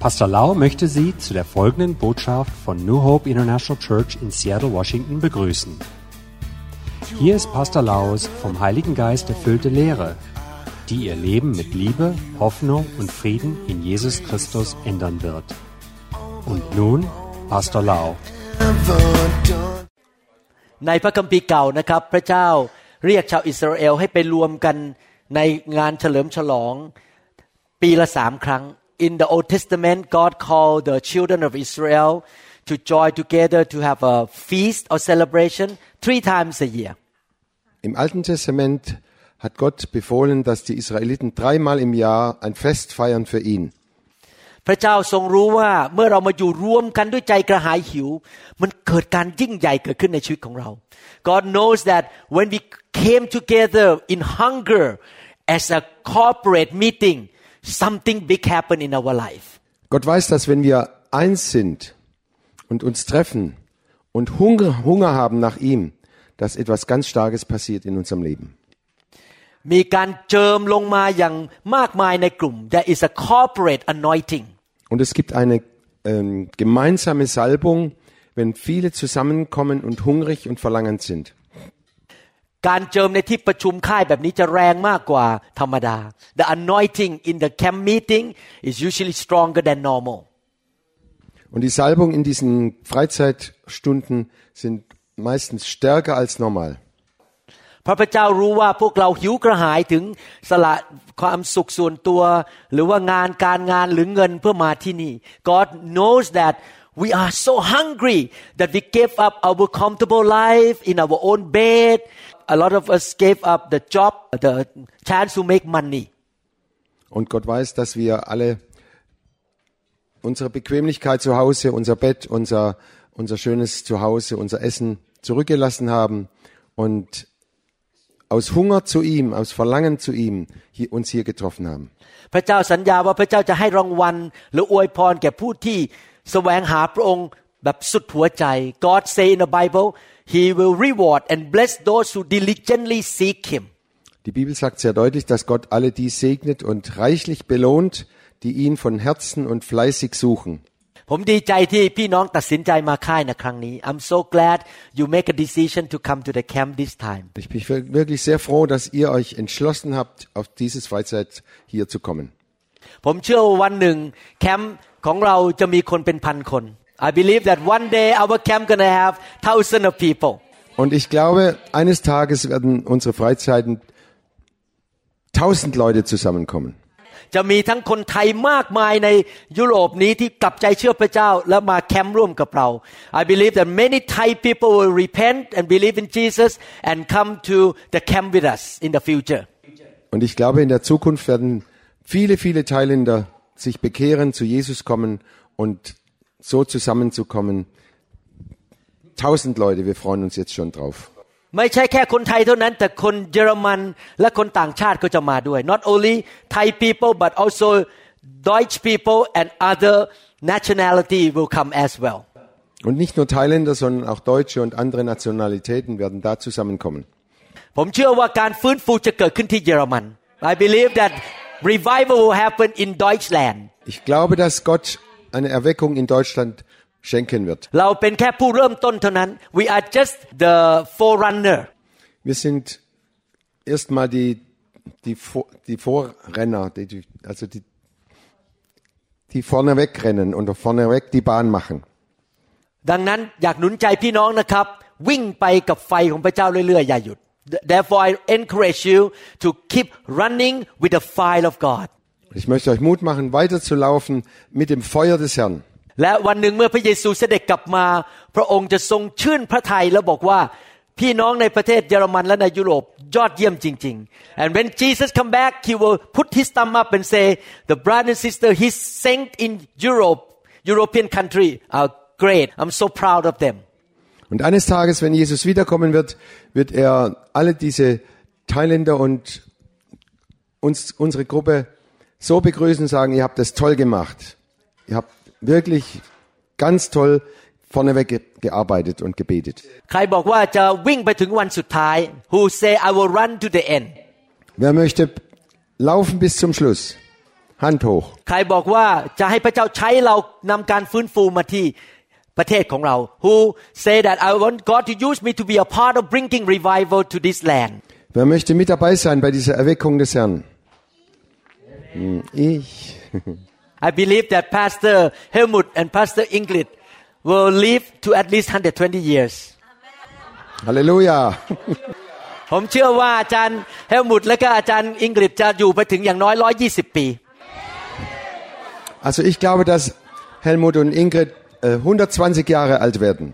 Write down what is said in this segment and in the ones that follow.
Pastor Lau möchte Sie zu der folgenden Botschaft von New Hope International Church in Seattle, Washington begrüßen. Hier ist Pastor Laus vom Heiligen Geist erfüllte Lehre, die Ihr Leben mit Liebe, Hoffnung und Frieden in Jesus Christus ändern wird. Und nun Pastor Lau. ในพระคัมภีร์เก่านะครับ พระเจ้าเรียกชาวอิสราเอลให้ไปรวมกันในงานเฉลิมฉลองปีละสามครั้ง In the Old Testament God called the children of Israel to join together to have a feast or celebration three times a year Im Alten Testament hat Gott befohlen, dass die Israeliten dreimal im Jahr ein Fest feiern für ihn. พระเจ้าทรงรู้ว่าเมื่อเรามาอยู่รวมกันด้วยใจกระหายหิว มันเกิดการยิ่งใหญ่เกิดขึ้นในชีวิตของเรา God knows that when we came together in hunger as a corporate meeting something big happened in our life Gott weiß, dass wenn wir eins sind und uns treffen und Hunger, Hunger haben nach ihm, dass etwas ganz Starkes passiert in unserem Leben. มีการเจิมลงมาอย่างมากมายในกลุ่ม There is a corporate anointing Und es gibt eine ähm, gemeinsame Salbung, wenn viele zusammenkommen und hungrig und verlangend sind. การเจิมในที่ประชุมค่ายแบบนี้จะแรงมากกว่าธรรมดา The anointing in the camp meeting is usually stronger than normal Und die Salbung in diesen Freizeitstunden sind meistens stärker als normal. เพราะพระเจ้ารู้ว่าพวกเราหิวกระหายถึงสละความสุขส่วนตัว หรือว่างานการงานหรือเงินเพื่อมาที่นี่ God knows that we are so hungry that we gave up our comfortable life in our own bed a lot of us gave up the job the chance to make money Und Gott weiß, dass wir alle unsere Bequemlichkeit zu Hause, unser Bett, unser, unser schönes Zuhause, unser Essen zurückgelassen haben und aus Hunger zu ihm, aus Verlangen zu ihm hier, uns hier getroffen haben. พระเจ้าสัญญาว่าพระเจ้าจะให้รางวัลหรืออวยพรแก่ผู้ที่แสวงหาพระองค์แบบสุดหัวใจ God say in the Bible He will reward and bless those who diligently seek Him Die Bibel sagt sehr deutlich, dass Gott alle die segnet und reichlich belohnt, die ihn von Herzen und fleißig suchen. ผมดีใจที่พี่น้องตัดสินใจมาค่ายในครั้งนี้ I'm so glad you make a decision to come to the camp this time Ich bin wirklich sehr froh, dass ihr euch entschlossen habt, auf dieses Freizeit hier zu kommen. ผมเชื่อว่าวันหนึ่งแคมป์ของเราจะมีคนเป็นพันคน I believe that one day our camp gonna have thousands of people Und ich glaube, eines Tages werden unsere Freizeiten tausend Leute zusammenkommen. จะมีทั้งคนไทยมากมายในยุโรปนี้ที่กลับใจเชื่อพระเจ้าแล้วมาแคมป์ร่วมกับเรา I believe that many Thai people will repent and believe in Jesus and come to the camp with us in the future Und ich glaube, in der Zukunft werden viele, viele Thailänder sich bekehren, zu Jesus kommen und so zusammenzukommen. Tausend Leute, wir freuen uns jetzt schon drauf. ไม่ใช่แค่คนไทยเท่านั้นแต่คนเยอรมันและคนต่างชาติก็จะมาด้วย not only Thai people but also Deutsch people and other nationality will come as well Und nicht nur Thailänder, sondern auch Deutsche und andere Nationalitäten werden da zusammenkommen. ผมเชื่อว่าการฟื้นฟูจะเกิดขึ้นที่เยอรมัน I believe that revival will happen in Deutschland Ich glaube, dass Gott eine Erweckung in Deutschland schenken wird. เราเป็นแค่ผู้เริ่มต้นเท่านั้น we are just the forerunner Wir sind erstmal die, die, Vor- die Vorrenner, die, die, also die, die vorne wegrennen und vorneweg die Bahn machen. ดังนั้นอยากหนุนใจพี่น้องนะครับ วิ่งไปกับไฟของพระเจ้าเรื่อยๆอย่าหยุด therefore I encourage you to keep running with the fire of God Ich möchte euch Mut machen, weiterzulaufen mit dem Feuer des Herrn. และวันหนึ่งเมื่อพระเยซูเสด็จกลับมา พระองค์จะทรงชื่นพระทัยแล้วบอกว่า พี่น้องในประเทศเยอรมันและในยุโรปยอดเยี่ยมจริง ๆ and when Jesus come back he will put his thumb up and say the brother and sister he sent in Europe European country are great I'm so proud of them Und eines Tages, wenn Jesus wiederkommen wird, wird er alle diese Thailänder und uns, unsere Gruppe so begrüßen und sagen, ihr habt das toll gemacht. Ihr habt wirklich ganz toll vorneweg ge- gearbeitet und gebetet. ใครบอกว่าจะวิ่งไปถึงวันสุดท้าย who say I will run to the end Wer möchte laufen bis zum Schluss? Hand hoch. ใครบอกว่าจะให้พระเจ้าใช้เรานำการฟื้นฟูมาที่ประเทศของเรา Who say that I want God to use me to be a part of bringing revival to this land Wer möchte mit dabei sein bei dieser Erweckung des Herrn? Hm, Ich. I believe that Pastor Helmut and Pastor Ingrid will live to at least 120 years Halleluja. ผมเชื่อว่าอาจารย์เฮลมุตและก็อาจารย์อิงกฤษจะอยู่ไปถึงอย่างน้อย 120 ปี Also ich glaube, dass Helmut und Ingrid äh, 120 Jahre alt werden.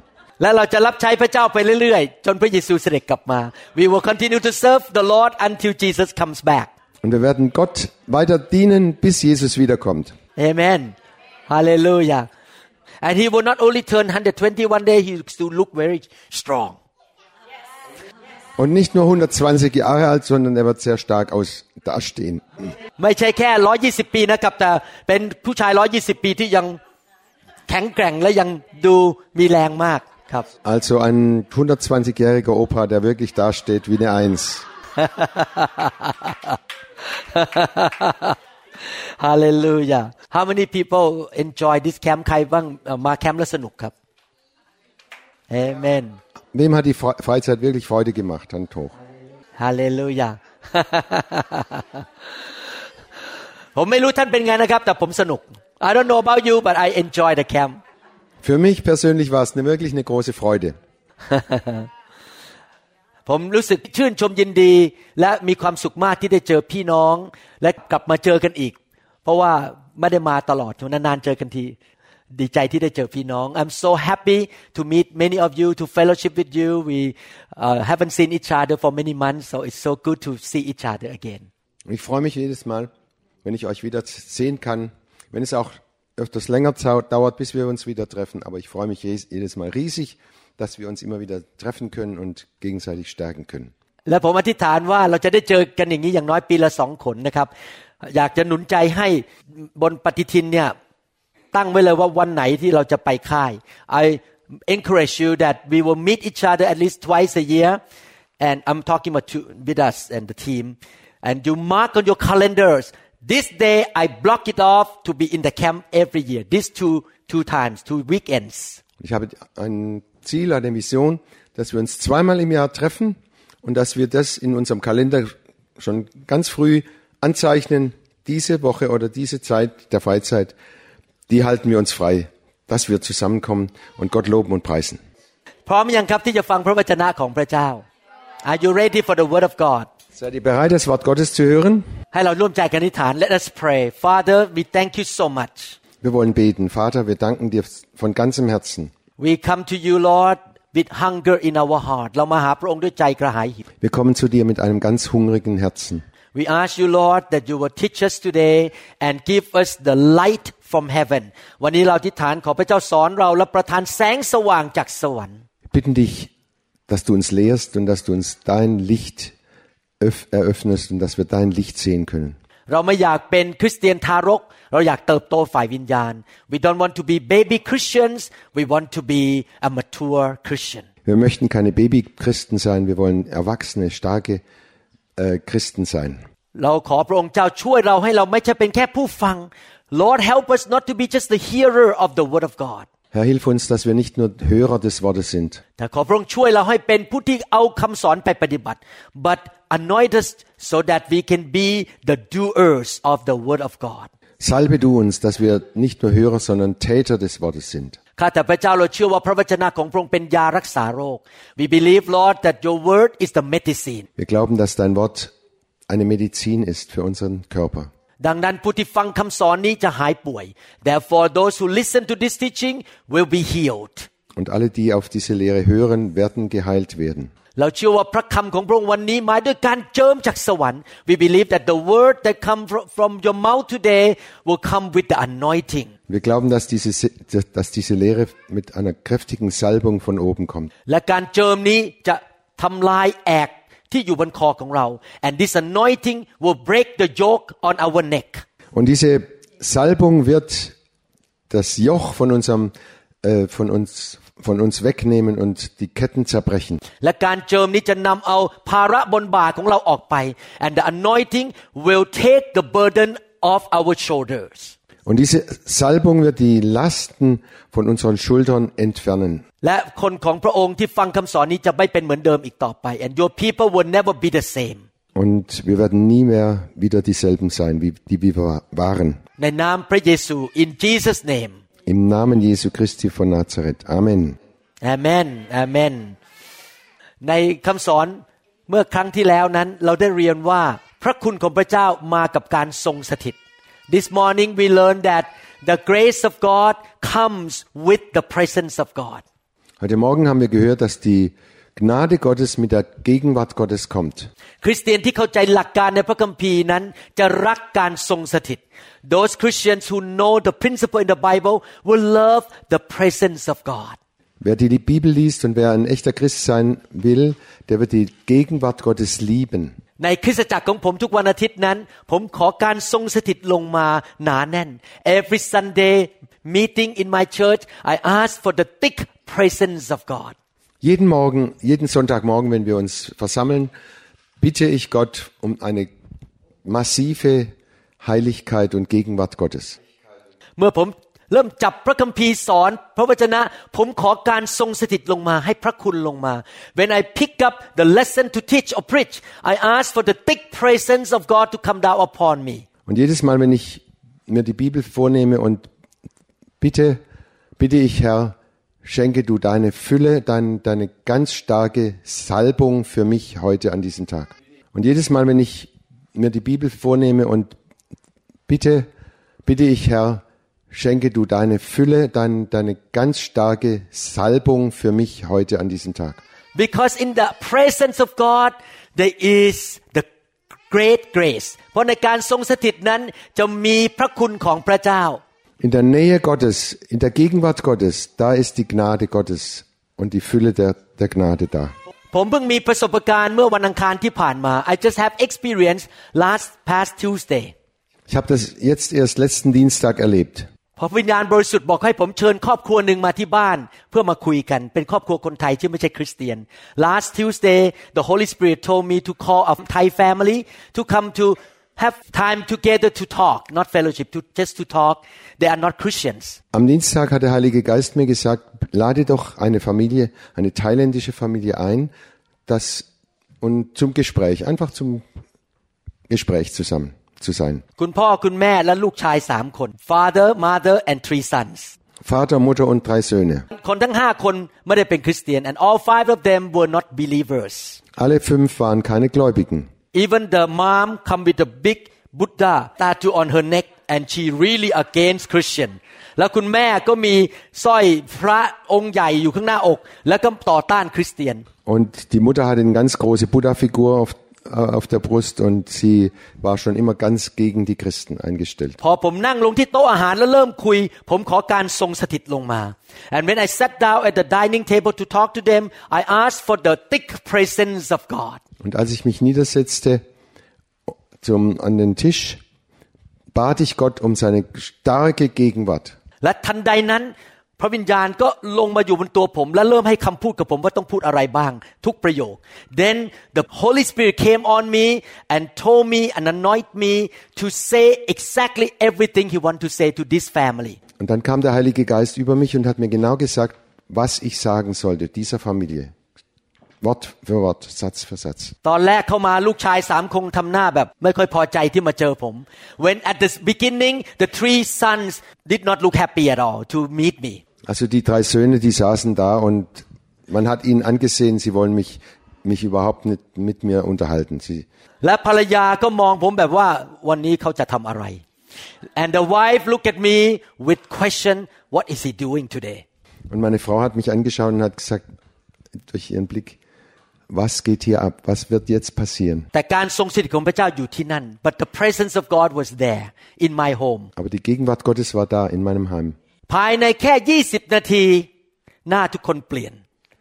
และเราจะรับใช้พระเจ้าไปเรื่อยๆ จนพระเยซูเสด็จกลับมา We will continue to serve the Lord until Jesus comes back Und wir werden Gott weiter dienen, bis Jesus wiederkommt. Amen Hallelujah and he will not only turn 120 one day he will still look very strong Und nicht nur 120 Jahre alt, sondern er wird sehr stark aus dastehen. ไม่ใช่แค่ 120 ปีนะครับ แต่เป็นผู้ชาย 120 ปีที่ยังแข็งแกร่งและยังดูมีแรงมากครับ Also ein 120-jähriger Opa, der wirklich dasteht wie eine Eins. Hallelujah How many people enjoy this camp ใครบ้างเอ่อมาแคมป์แล้วสนุกครับ Amen Wem hat die Fre- Freizeit wirklich Freude gemacht? Hand hoch. Hallelujah ผมไม่รู้ท่านเป็นไงนะครับ แต่ผมสนุก I don't know about you but I enjoy the camp Für mich persönlich war es eine, wirklich eine große Freude. ผมรู้สึกชื่นชมยินดี และมีความสุขมากที่ได้เจอพี่น้อง และกลับมาเจอกันอีก เพราะว่าไม่ได้มาตลอดนานๆเจอกันที ดีใจที่ได้เจอพี่น้อง I'm so happy to meet many of you to fellowship with you we uh, haven't seen each other for many months so it's so good to see each other again Und ich freue mich jedes Mal, wenn ich euch wieder sehen kann, wenn es auch öfters länger zau- dauert, bis wir uns wieder treffen. Aber ich freue mich jes- jedes Mal riesig, dass wir uns immer wieder treffen können und gegenseitig stärken können. และผมอธิษฐานว่าเราจะได้เจอกันอย่างนี้อย่างน้อยปีละสองขนนะครับ อยากจะหนุนใจให้บนปฏิทินเนี่ยตั้งไว้เลยว่าวันไหนที่เราจะไปค่าย I encourage you that we will meet each other at least twice a year and I'm talking about to, with us and the team and you mark on your calendars this day I block it off to be in the camp every year these two two times two weekends Ich habe ein Ziel, eine Vision, dass wir uns zweimal im Jahr treffen und dass wir das in unserem Kalender schon ganz früh anzeichnen, diese Woche oder diese Zeit der Freizeit, die halten wir uns frei, dass wir zusammenkommen und Gott loben und preisen. Are you ready for the word of God? Seid ihr bereit, das Wort Gottes zu hören? Let us pray. Father, we thank you so much. Wir wollen beten. Vater, wir danken dir von ganzem Herzen. we come to you Lord with hunger in our heart เรามาหาพระองค์ด้วยใจกระหายหิว Wir kommen zu dir mit einem ganz hungrigen Herzen. We ask you Lord that you will teach us today and give us the light from heaven วันนี้เราอธิษฐานขอพระเจ้าสอนเราและประทานแสงสว่างจากสวรรค์ Wir bitten dich, dass du uns lehrst und dass du uns dein Licht öff- eröffnest und dass wir dein Licht sehen können. เราไม่อยากเป็นคริสเตียนทารก เราอยากเติบโตฝ่ายวิญญาณ We don't want to be baby Christians we want to be a mature Christian Wir möchten keine Babychristen sein, wir wollen erwachsene, starke äh, Christen sein. เราขอพระองค์เจ้าช่วยเราให้เราไม่ใช่เป็นแค่ผู้ฟัง Lord help us not to be just the hearer of the word of God Herr, hilf uns, dass wir nicht nur Hörer des Wortes sind, แต่ขอพระองค์ช่วยเราให้เป็นผู้ที่เอาคำสอนไปปฏิบัติ but anoint us so that we can be the doers of the word of God Salbe du uns, dass wir nicht nur Hörer, sondern Täter des Wortes sind. ข้าแต่พระเจ้าเราเชื่อว่าพระวจนะของพระองค์เป็นยารักษาโรค We believe Lord that your word is the medicine Wir glauben, dass dein Wort eine Medizin ist für unseren Körper. ดังนั้นผู้ที่ฟังคำสอนนี้จะหายป่วย Therefore those who listen to this teaching will be healed Und alle, die auf diese Lehre hören, werden geheilt werden. เราเชื่อว่าพระคำของพระองค์วันนี้มาด้วยการเจิมจากสวรรค์ We believe that the word that come fro- from your mouth today will come with the anointing Wir glauben, dass diese, dass diese Lehre mit einer kräftigen Salbung von oben kommt. และการเจิมนี้จะทำลายแอกที่อยู่บนคอของเรา and this anointing will break the yoke on our neck Und diese Salbung wird das Joch von unserem, äh, von uns, von uns wegnehmen und die Ketten zerbrechen. Und diese Salbung wird die Lasten von unseren Schultern entfernen. Und wir werden nie mehr wieder dieselben sein, wie die wir waren. In Jesus' name. Im Namen Jesu Christi von Nazareth. Amen. Amen Amen ในคำสอนเมื่อครั้งที่แล้วนั้น เราได้เรียนว่าพระคุณของพระเจ้ามากับการทรงสถิต This morning we learned that the grace of God comes with the presence of God Heute Morgen haben wir gehört, dass die Gnade Gottes mit der Gegenwart Gottes kommt. คริสเตียนที่เข้าใจหลักการในพระคัมภีร์นั้น จะรักการทรงสถิต Those Christians who know the principle in the Bible will love the presence of God Wer die, die Bibel liest und wer ein echter Christ sein will, der wird die Gegenwart Gottes lieben. ในคริสตจักรของผมทุกวันอาทิตย์นั้น ผมขอการทรงสถิตลงมาหนาแน่น Every Sunday meeting in my church I ask for the thick presence of God Jeden Morgen, jeden Sonntagmorgen, wenn wir uns versammeln, bitte ich Gott um eine massive Heiligkeit und Gegenwart Gottes. เมื่อผมเริ่มจับพระคัมภีร์สอน พระวจนะ ผมขอการทรงสถิตลงมาให้พระคุณลงมา When I pick up the lesson to teach or preach I ask for the thick presence of God to come down upon me Und jedes Mal, wenn ich mir die Bibel vornehme und bitte, bitte ich Herr, schenke du deine Fülle, dein, deine ganz starke Salbung für mich heute an diesem Tag. Und jedes Mal, wenn ich mir die Bibel vornehme und bitte, bitte ich Herr, schenke du deine Fülle, dein, deine ganz starke Salbung für mich heute an diesem Tag. because in the presence of God there is the great grace เพราะในการทรงสถิตนั้นจะมีพระคุณของพระเจ้า In der Nähe Gottes, in der Gegenwart Gottes, da ist die Gnade Gottes und die Fülle der, der Gnade da. ผมเพิ่งมีประสบการณ์เมื่อวันอังคารที่ผ่านมา I just have experience last past Tuesday Ich habe das jetzt erst letzten Dienstag erlebt. พอวิญญาณบริสุทธิ์บอกให้ผมเชิญครอบครัวหนึ่งมาที่บ้าน เพื่อมาคุยกันเป็นครอบครัวคนไทยที่ไม่ใช่คริสเตียน Last Tuesday the Holy Spirit told me to call a Thai family to come to have time together to talk not fellowship to just to talk they are not Christians Am Dienstag hat der Heilige Geist mir gesagt, lade doch eine Familie, eine thailändische Familie ein, das und zum Gespräch, einfach zum Gespräch zusammen zu sein. คุณพ่อคุณแม่และลูกชายสามคน father mother and three sons Vater, Mutter und drei Söhne. คนทั้งห้าคนไม่ได้เป็นคริสเตียน and all five of them were not believers Alle fünf waren keine Gläubigen. Even the mom come with a big Buddha tattoo on her neck and she really against Christian แล้วคุณแม่ก็มีสร้อยพระองค์ใหญ่อยู่ข้างหน้าอก แล้วก็ต่อต้านคริสเตียน Und die Mutter hat eine ganz große Buddha-Figur auf, auf der Brust und sie war schon immer ganz gegen die Christen eingestellt. พอผมนั่งลงที่โต๊ะอาหารแล้วเริ่มคุย ผมขอการทรงสถิตลงมา and when I sat down at the dining table to talk to them I asked for the thick presence of God Und als ich mich niedersetzte zum, an den Tisch, bat ich Gott um seine starke Gegenwart. และทันใดนั้น พระวิญญาณก็ลงมาอยู่บนตัวผม และเริ่มให้คำพูดกับผมว่าต้องพูดอะไรบ้าง ทุกประโยค then the Holy Spirit came on me and told me and anointed me to say exactly everything He want to say to this family Und dann kam der Heilige Geist über mich und hat mir genau gesagt, was ich sagen sollte dieser Familie. Wort für Wort, Satz für Satz. ตอนแรกเข้ามาลูกชายสามคงทำหน้าแบบ ไม่ค่อยพอใจที่มาเจอผม when at the beginning the three sons did not look happy at all to meet me Also die drei Söhne, die saßen da und man hat ihnen angesehen, sie wollen mich, mich überhaupt nicht mit mir unterhalten. Sie, และภรรยาก็มองผมแบบว่าวันนี้เขาจะทำอะไร and the wife look at me with question what is he doing today und meine Frau hat mich angeschaut und hat gesagt, durch ihren Blick, was geht hier ab? Was wird jetzt passieren? แต่การทรงสถิตของพระเจ้าอยู่ที่นั่น but the presence of God was there in my home Aber die Gegenwart Gottes war da in meinem Heim. ภายในแค่ 20 นาที หน้าทุกคนเปลี่ยน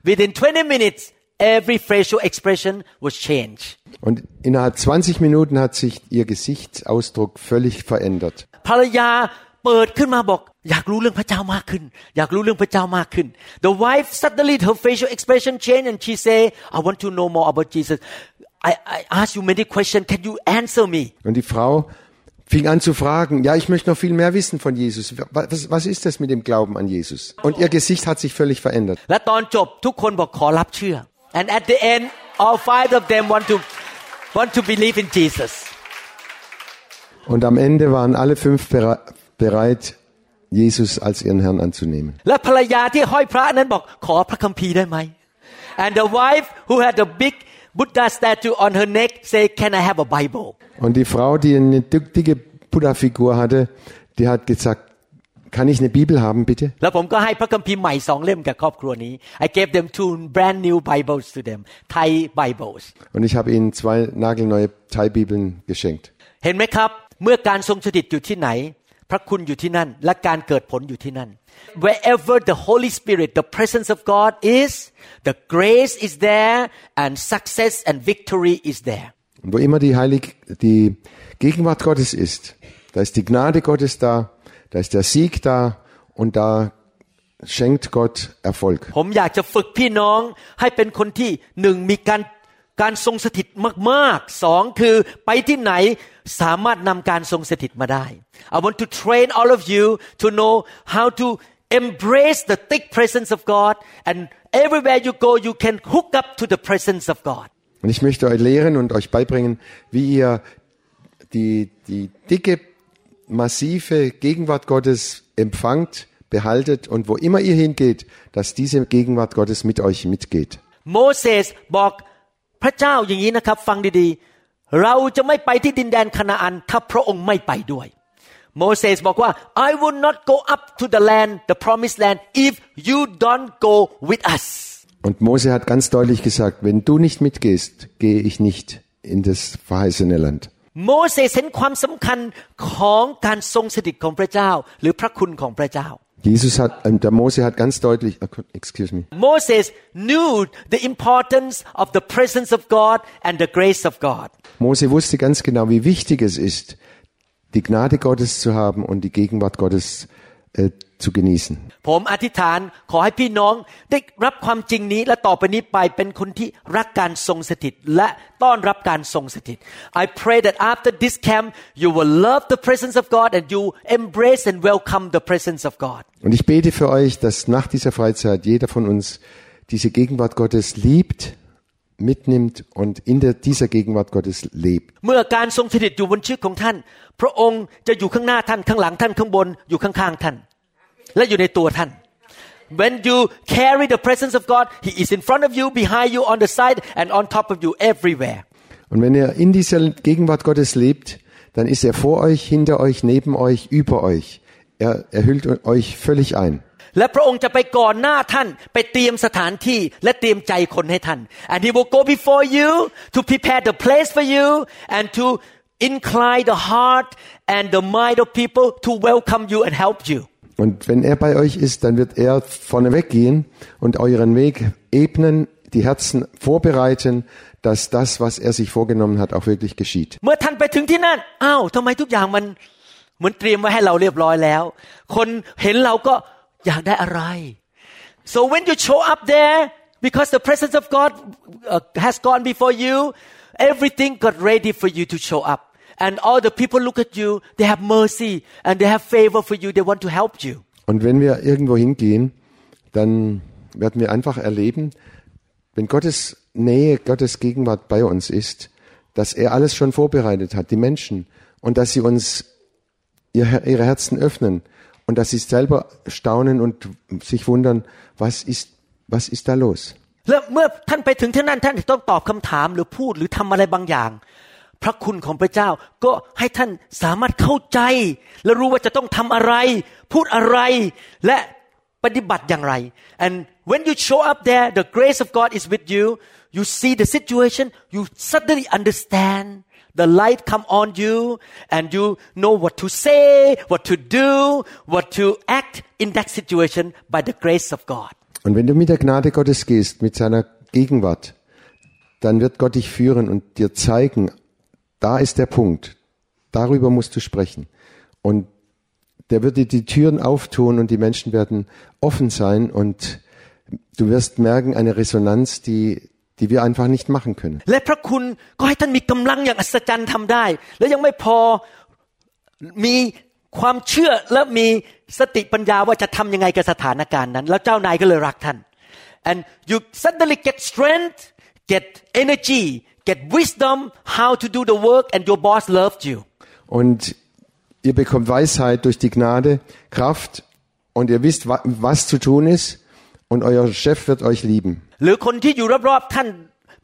within 20 minutes every facial expression was changed Und innerhalb 20 Minuten hat sich ihr Gesichtsausdruck völlig verändert. ภรรยาเปิดขึ้นมาบอก อยากรู้เรื่องพระเจ้ามากขึ้น อยากรู้เรื่องพระเจ้ามากขึ้น The wife suddenly her facial expression changed and she say I want to know more about Jesus I I ask you many questions can you answer me Und die Frau fing an zu fragen, ja, ich möchte noch viel mehr wissen von Jesus. Was, was ist das mit dem Glauben an Jesus? Und ihr Gesicht hat sich völlig verändert. And at the end, all five of them want to, want to believe in Jesus. Und am Ende waren alle fünf bereit, Jesus als ihren Herrn anzunehmen. And the wife who had a big Buddha statue on her neck say can I have a Bible Und die Frau, die eine dick- dicke Buddha-Figur hatte, die hat gesagt, kann ich eine Bibel haben, bitte? แล้วผมก็ให้พระคัมภีร์ใหม่สองเล่มแก่ครอบครัวนี้ I gave them two brand new Bibles to them Thai Bibles Und ich habe ihnen zwei nagelneue Thai-Bibeln geschenkt. เห็นไหมครับ เมื่อการทรงสถิตอยู่ที่ไหน พระคุณอยู่ที่นั่น และการเกิดผลอยู่ที่นั่น wherever the Holy Spirit the presence of God is the grace is there and success and victory is there Und wo immer die Heilig, die Gegenwart Gottes ist, da ist die Gnade Gottes da, da ist der Sieg da und da schenkt Gott Erfolg. ผมอยากจะฝึกพี่น้องให้เป็นคนที่หนึ่งมีการ การทรงสถิตมากๆสองคือไปที่ไหนสามารถนำการทรงสถิตมาได้ I want to train all of you to know how to embrace the thick presence of God and everywhere you go you can hook up to the presence of God Und ich möchte euch lehren und euch beibringen, wie ihr die, die dicke, massive Gegenwart Gottes empfangt, behaltet und wo immer ihr hingeht, dass diese Gegenwart Gottes mit euch mitgeht. โมเสสบอก พระเจ้าอย่างนี้นะครับ ฟังดีๆ เราจะไม่ไปที่ดินแดนคณาอันถ้าพระองค์ไม่ไปด้วย โมเสสบอกว่า I will not go up to the land the promised land if you don't go with us Und Mose hat ganz deutlich gesagt, wenn du nicht mitgehst, gehe ich nicht in das verheißene Land. โมเสสเห็นความสำคัญของการทรงสถิตของพระเจ้า หรือพระคุณของพระเจ้า Jesus hat, äh, der Mose hat ganz deutlich, excuse me, Moses knew the importance of the presence of God and the grace of God. Mose wusste ganz genau, wie wichtig es ist, die Gnade Gottes zu haben und die Gegenwart Gottes äh, zu genießen. ผมอธิษฐานขอให้พี่น้องได้รับความจริงนี้และต่อไปนี้ไปเป็นคนที่รักการทรงสถิต และต้อนรับการทรงสถิต I pray that after this camp you will love the presence of God and you embrace and welcome the presence of God Und ich bete für euch, dass nach dieser Freizeit jeder von uns diese Gegenwart Gottes liebt, mitnimmt und in der, dieser Gegenwart Gottes lebt. เมื่อการทรงสถิตอยู่บนชีวิตของท่าน พระองค์จะอยู่ข้างหน้าท่านข้างหลังท่านข้างบนอยู่ข้างๆท่าน และอยู่ในตัวท่าน When you carry the presence of God He is in front of you behind you on the side and on top of you everywhere Und wenn ihr in dieser Gegenwart Gottes lebt, dann ist er vor euch, hinter euch, neben euch, über euch. Er, er hüllt euch völlig ein. และพระองค์จะไปก่อนหน้าท่านไปเตรียมสถานที่และเตรียมใจคนให้ท่าน and he will go before you to prepare the place for you and to incline the heart and the mind of people to welcome you and help you Und wenn er bei euch ist, dann wird er vorneweg gehen und euren Weg ebnen, die Herzen vorbereiten, dass das, was er sich vorgenommen hat, auch wirklich geschieht. So when you show up there, because the presence of God uh, has gone before you, everything got ready for you to show up and all the people look at you they have mercy and they have favor for you they want to help you Und wenn wir irgendwo hingehen, dann werden wir einfach erleben, wenn Gottes Nähe, Gottes Gegenwart bei uns ist, dass er alles schon vorbereitet hat, die Menschen, und dass sie uns ihr, ihre Herzen öffnen und dass sie selber staunen und sich wundern, was ist, was ist da los? แล้วเมื่อท่านไปถึงที่นั่นท่านจะต้องตอบคำถามหรือพูดหรือทำอะไรบางอย่าง พระคุณของพระเจ้าก็ให้ท่านสามารถเข้าใจ และรู้ว่าจะต้องทำอะไร พูดอะไรและปฏิบัติอย่างไร and when you show up there the grace of God is with you you see the situation you suddenly understand the light come on you and you know what to say what to do what to act in that situation by the grace of God Und wenn du mit der Gnade Gottes gehst, mit seiner Gegenwart, dann wird Gott dich führen und dir zeigen, da ist der Punkt, darüber musst du sprechen. Und der wird dir die Türen auftun und die Menschen werden offen sein und du wirst merken, eine Resonanz, die, die wir einfach nicht machen können. และพระคุณก็ให้ท่านมีกำลังอย่างอัศจรรย์ทำได้ และยังไม่พอ มีความเชื่อและมีสติปัญญาว่าจะทำยังไงกับสถานการณ์นั้น แล้วเจ้านายก็เลยรักท่าน and you suddenly get strength get energy get wisdom how to do the work and your boss loved you Und ihr bekommt Weisheit durch die Gnade, Kraft und ihr wisst, wa- was zu tun ist und euer Chef wird euch lieben. หรือคนที่อยู่รอบๆท่าน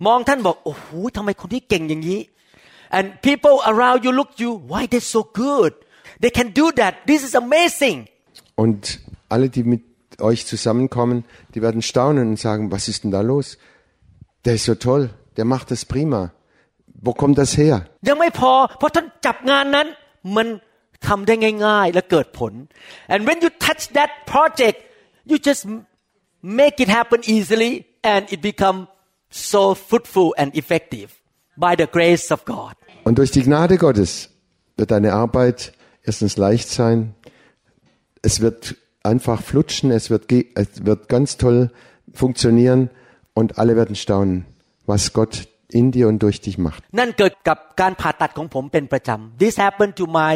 มองท่านบอกโอ้โหทำไมคนที่เก่งอย่างนี้ and people around you look you why they so good they can do that this is amazing Und alle, die mit euch zusammenkommen, die werden staunen und sagen, was ist denn da los? Der ist so toll, der macht das prima. Wo kommt das her? ยังไม่พอเพราะท่านจับงานนั้นมันทำได้ง่ายๆ และเกิดผล and when you touch that project you just make it happen easily and it become so fruitful and effective by the grace of God Und durch die Gnade Gottes wird deine Arbeit erstens leicht sein, es wird einfach flutschen, es wird, ge- es wird ganz toll funktionieren und alle werden staunen, was Gott in dir und durch dich macht. นั่นเกิดกับการผ่าตัดของผมเป็นประจำ This happened to my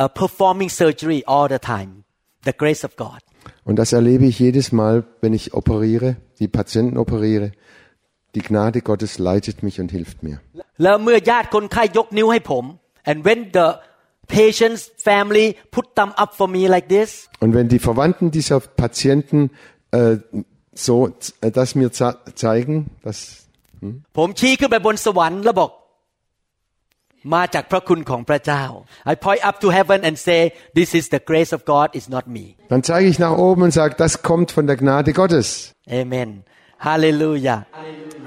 uh, performing surgery all the time the grace of God Und das erlebe ich jedes Mal, wenn ich operiere, die Patienten operiere. Die Gnade Gottes leitet mich und hilft mir. แล้วเมื่อญาติคนไข้ยกนิ้วให้ผม and when the patient's family put thumb up for me like this Und wenn die Verwandten dieser Patienten äh, so äh, das mir ze zeigen, das ผมชี้ขึ้นไปบนสวรรค์แล้วบอกมาจากพระคุณของพระเจ้า I point up to heaven and say this is the grace of God is not me Dann zeige ich nach oben und sage, das kommt von der Gnade Gottes. Amen Hallelujah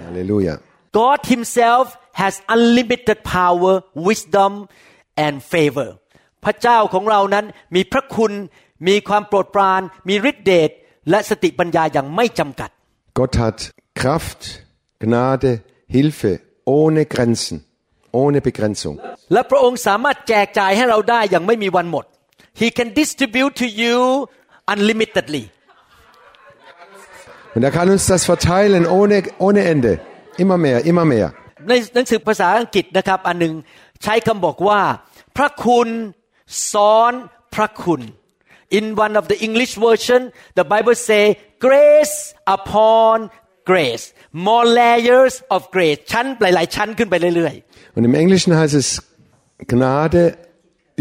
Halleluja. God Himself has unlimited power, wisdom, and favor. พระเจ้าของเรานั้นมีพระคุณ มีความโปรดปราน มีฤทธิเดช และสติปัญญาอย่างไม่จำกัด Gott hat Kraft, Gnade, Hilfe ohne Grenzen, ohne Begrenzung. และพระองค์สามารถแจกจ่ายให้เราได้อย่างไม่มีวันหมด He can distribute to you unlimitedly Und er kann uns das verteilen ohne, ohne Ende. Immer mehr, immer mehr. ในหนังสือภาษาอังกฤษนะครับอันหนึ่งใช้คำบอกว่า พระคุณซ้อนพระคุณ In one of the English version the Bible say grace upon grace more layers of grace ชั้นหลาย ๆ ชั้นขึ้นไปเรื่อย Und im Englischen heißt es Gnade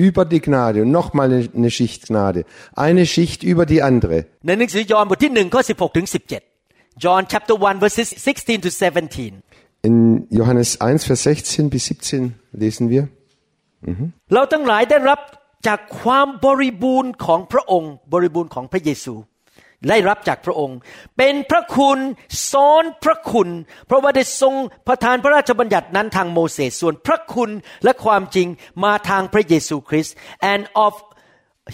über die Gnade und nochmal eine, eine Schicht Gnade. Eine Schicht über die andere. ๆ ในหนังสือยอห์นบทที่หนึ่งข้อ16ถึง17 John chapter 1 verses 16 to 17 In Johannes 1, Vers 16 bis 17 lesen wir. เราทั้งหลายได้รับ จากความบริบูรณ์ของพระองค์ บริบูรณ์ของพระเยซูได้รับจากพระองค์ เป็นพระคุณซ้อนพระคุณ เพราะว่าได้ทรงประทานพระราชบัญญัตินั้นทางโมเสสส่วนพระคุณและความจริงมาทางพระเยซูคริสต์ and of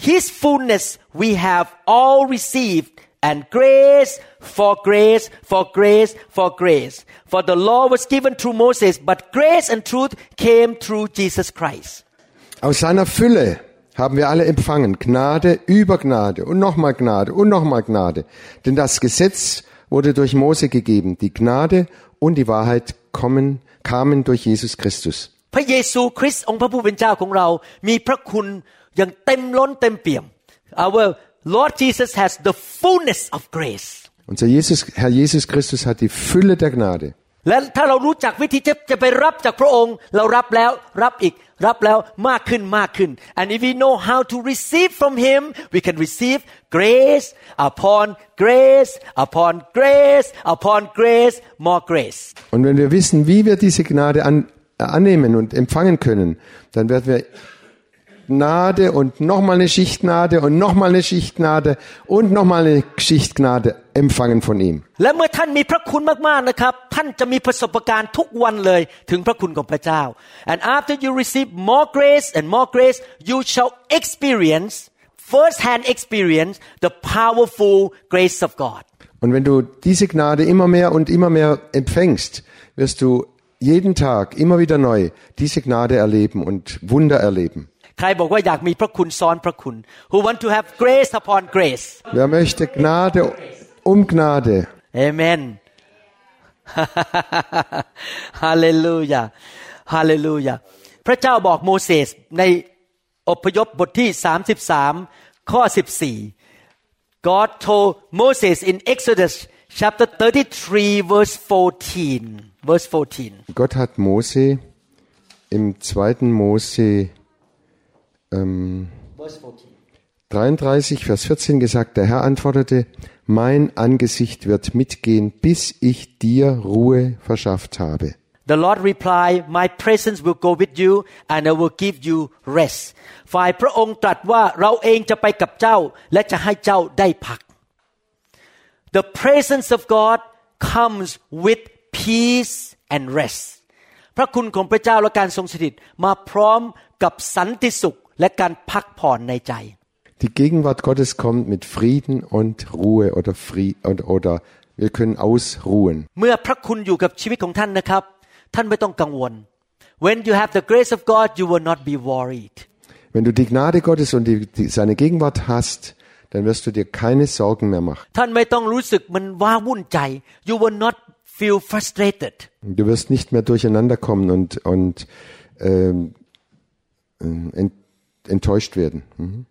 his fullness we have all received and grace for grace for grace for grace for the law was given through Moses but grace and truth came through Jesus Christ Aus seiner Fülle haben wir alle empfangen. Gnade über Gnade und nochmal Gnade und nochmal Gnade. Denn das Gesetz wurde durch Mose gegeben. Die Gnade und die Wahrheit kommen, kamen durch Jesus Christus. พระเยซูคริสต์องค์พระผู้เป็นเจ้าของเรา มีพระคุณอย่างเต็มล้นเต็มเปี่ยม Our Lord Jesus has the fullness of grace Unser Jesus, Herr Jesus Christus hat die Fülle der Gnade. และถ้าเรารู้จักวิธีจะจะไปรับจากพระองค์ เรารับแล้วรับอีกรับแล้วมากขึ้นมากขึ้น and if we know how to receive from Him we can receive grace upon grace upon grace upon grace more grace Und wenn wir wissen, wie wir diese Gnade an, annehmen und empfangen können, dann werden wir Schichtgnade und nochmal eine Schichtgnade und nochmal eine Schichtgnade und nochmal eine Schichtgnade empfangen von ihm. And after you receive more grace and more grace, you shall experience first-hand experience the powerful grace of God. Und wenn du diese Gnade immer mehr und immer mehr empfängst, wirst du jeden Tag immer wieder neu diese Gnade erleben und Wunder erleben. ใครบอกว่าอยากมีพระคุณซ้อนพระคุณ who want to have grace upon grace Wer möchte Gnade um Gnade? Amen Hallelujah Hallelujah พระเจ้าบอกโมเสสในอพยพบทที่ 33 ข้อ 14 God told Moses in Exodus chapter 33 verse 14 verse 14 Gott hat Mose im 2. Mose ähm, verse 14 33, Vers 14 gesagt, der Herr antwortete, mein Angesicht wird mitgehen, bis ich dir Ruhe verschafft habe. The Lord replied, My presence will go with you and I will give you rest. ฝ่ายพระองค์ตรัสว่าเราเองจะไปกับเจ้า และจะให้เจ้าได้พัก The presence of God comes with peace and rest. พระคุณของพระเจ้าและการทรงสถิตมาพร้อมกับสันติสุข และการพักผ่อนในใจ Die Gegenwart Gottes kommt mit Frieden und Ruhe oder Fried, oder, oder wir können ausruhen. เมื่อพระคุณอยู่กับชีวิตของท่านนะครับ ท่านไม่ต้องกังวล When you have the grace of God you will not be worried Wenn du die Gnade Gottes und die, die, seine Gegenwart hast, dann wirst du dir keine Sorgen mehr machen. ท่านไม่ต้องรู้สึกมันว้าวุ่นใจ you will not feel frustrated Du wirst nicht mehr durcheinander kommen und, und ähm, äh, ent, enttäuscht werden. Mhm.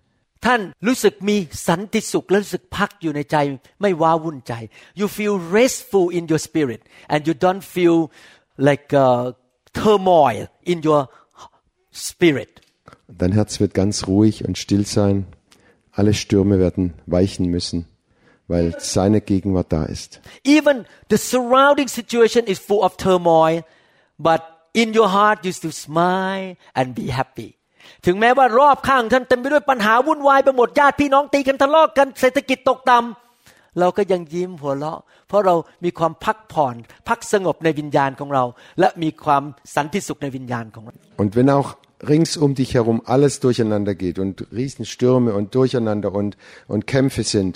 ท่านรู้สึกมีสันติสุขและรู้สึกพักอยู่ในใจ ไม่ว้าวุ่นใจ you feel restful in your spirit and you don't feel like uh, turmoil in your spirit Dein Herz wird ganz ruhig und still sein. Alle Stürme werden weichen müssen, weil seine Gegenwart da ist. even the surrounding situation is full of turmoil but in your heart you still smile and be happy ถึงแม้ว่ารอบข้างท่านเต็มไปด้วยปัญหาวุ่นวายไปหมดญาติพี่น้องตีกันทะเลาะกันเศรษฐกิจตกต่ำเราก็ยังยิ้มหัวเราะ เพราะเรามีความพักผ่อน พักสงบในวิญญาณของเรา และมีความสันติสุขในวิญญาณของเรา Und wenn auch rings um dich herum alles durcheinander geht und Riesenstürme und Durcheinander und, und Kämpfe sind,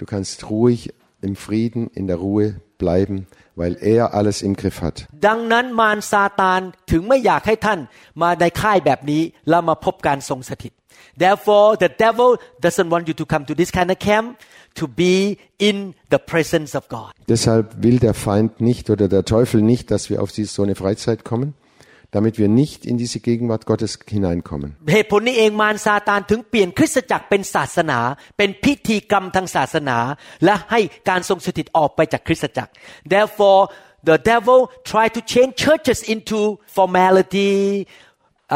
du kannst ruhig im Frieden, in der Ruhe bleiben, weil er alles im Griff hat. ดังนั้นมารซาตานถึงไม่อยากให้ท่านมาในค่ายแบบนี้แล้วมาพบการทรงสถิต therefore the devil doesn't want you to come to this kind of camp to be in the presence of God Deshalb will der Feind nicht oder der Teufel nicht, dass wir auf diese, so eine Freizeit kommen, damit wir nicht in diese Gegenwart Gottes hineinkommen. เหตุผลนี้เองมารซาตานถึงเปลี่ยนคริสตจักรเป็นศาสนา เป็นพิธีกรรมทางศาสนา และให้การทรงสถิตออกไปจากคริสตจักร therefore the devil try to change churches into formality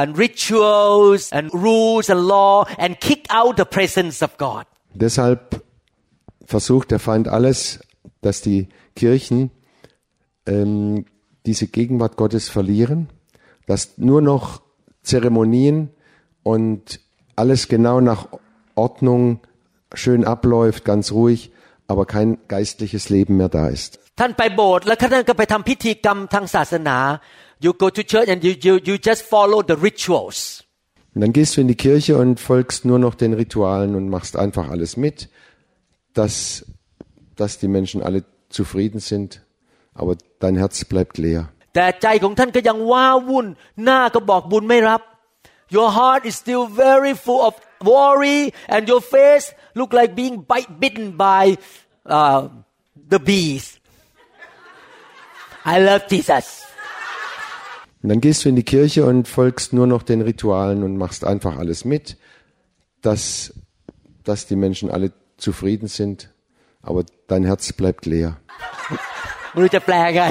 and rituals and rules and law and kick out the presence of God Deshalb versucht der Feind alles, dass die Kirchen ähm, diese Gegenwart Gottes verlieren, dass nur noch Zeremonien und alles genau nach Ordnung schön abläuft, ganz ruhig, aber kein geistliches Leben mehr da ist. ท่านไปโบสถ์แล้วท่านก็ไปทำพิธีกรรมทางศาสนา you go to church and you, you, you just follow the rituals Und dann gehst du in die Kirche und folgst nur noch den Ritualen und machst einfach alles mit, dass, dass die Menschen alle zufrieden sind, aber dein Herz bleibt leer. แต่ใจของท่านก็ยังว้าวุ่น หน้าก็บอกบุญไม่รับ your heart is still very full of worry and your face look like being bite, bitten by uh, the bees I love Jesus Und dann gehst du in die Kirche und folgst nur noch den Ritualen und machst einfach alles mit, dass, dass die Menschen alle zufrieden sind, aber dein Herz bleibt leer. ไม่รู้จะแปลไง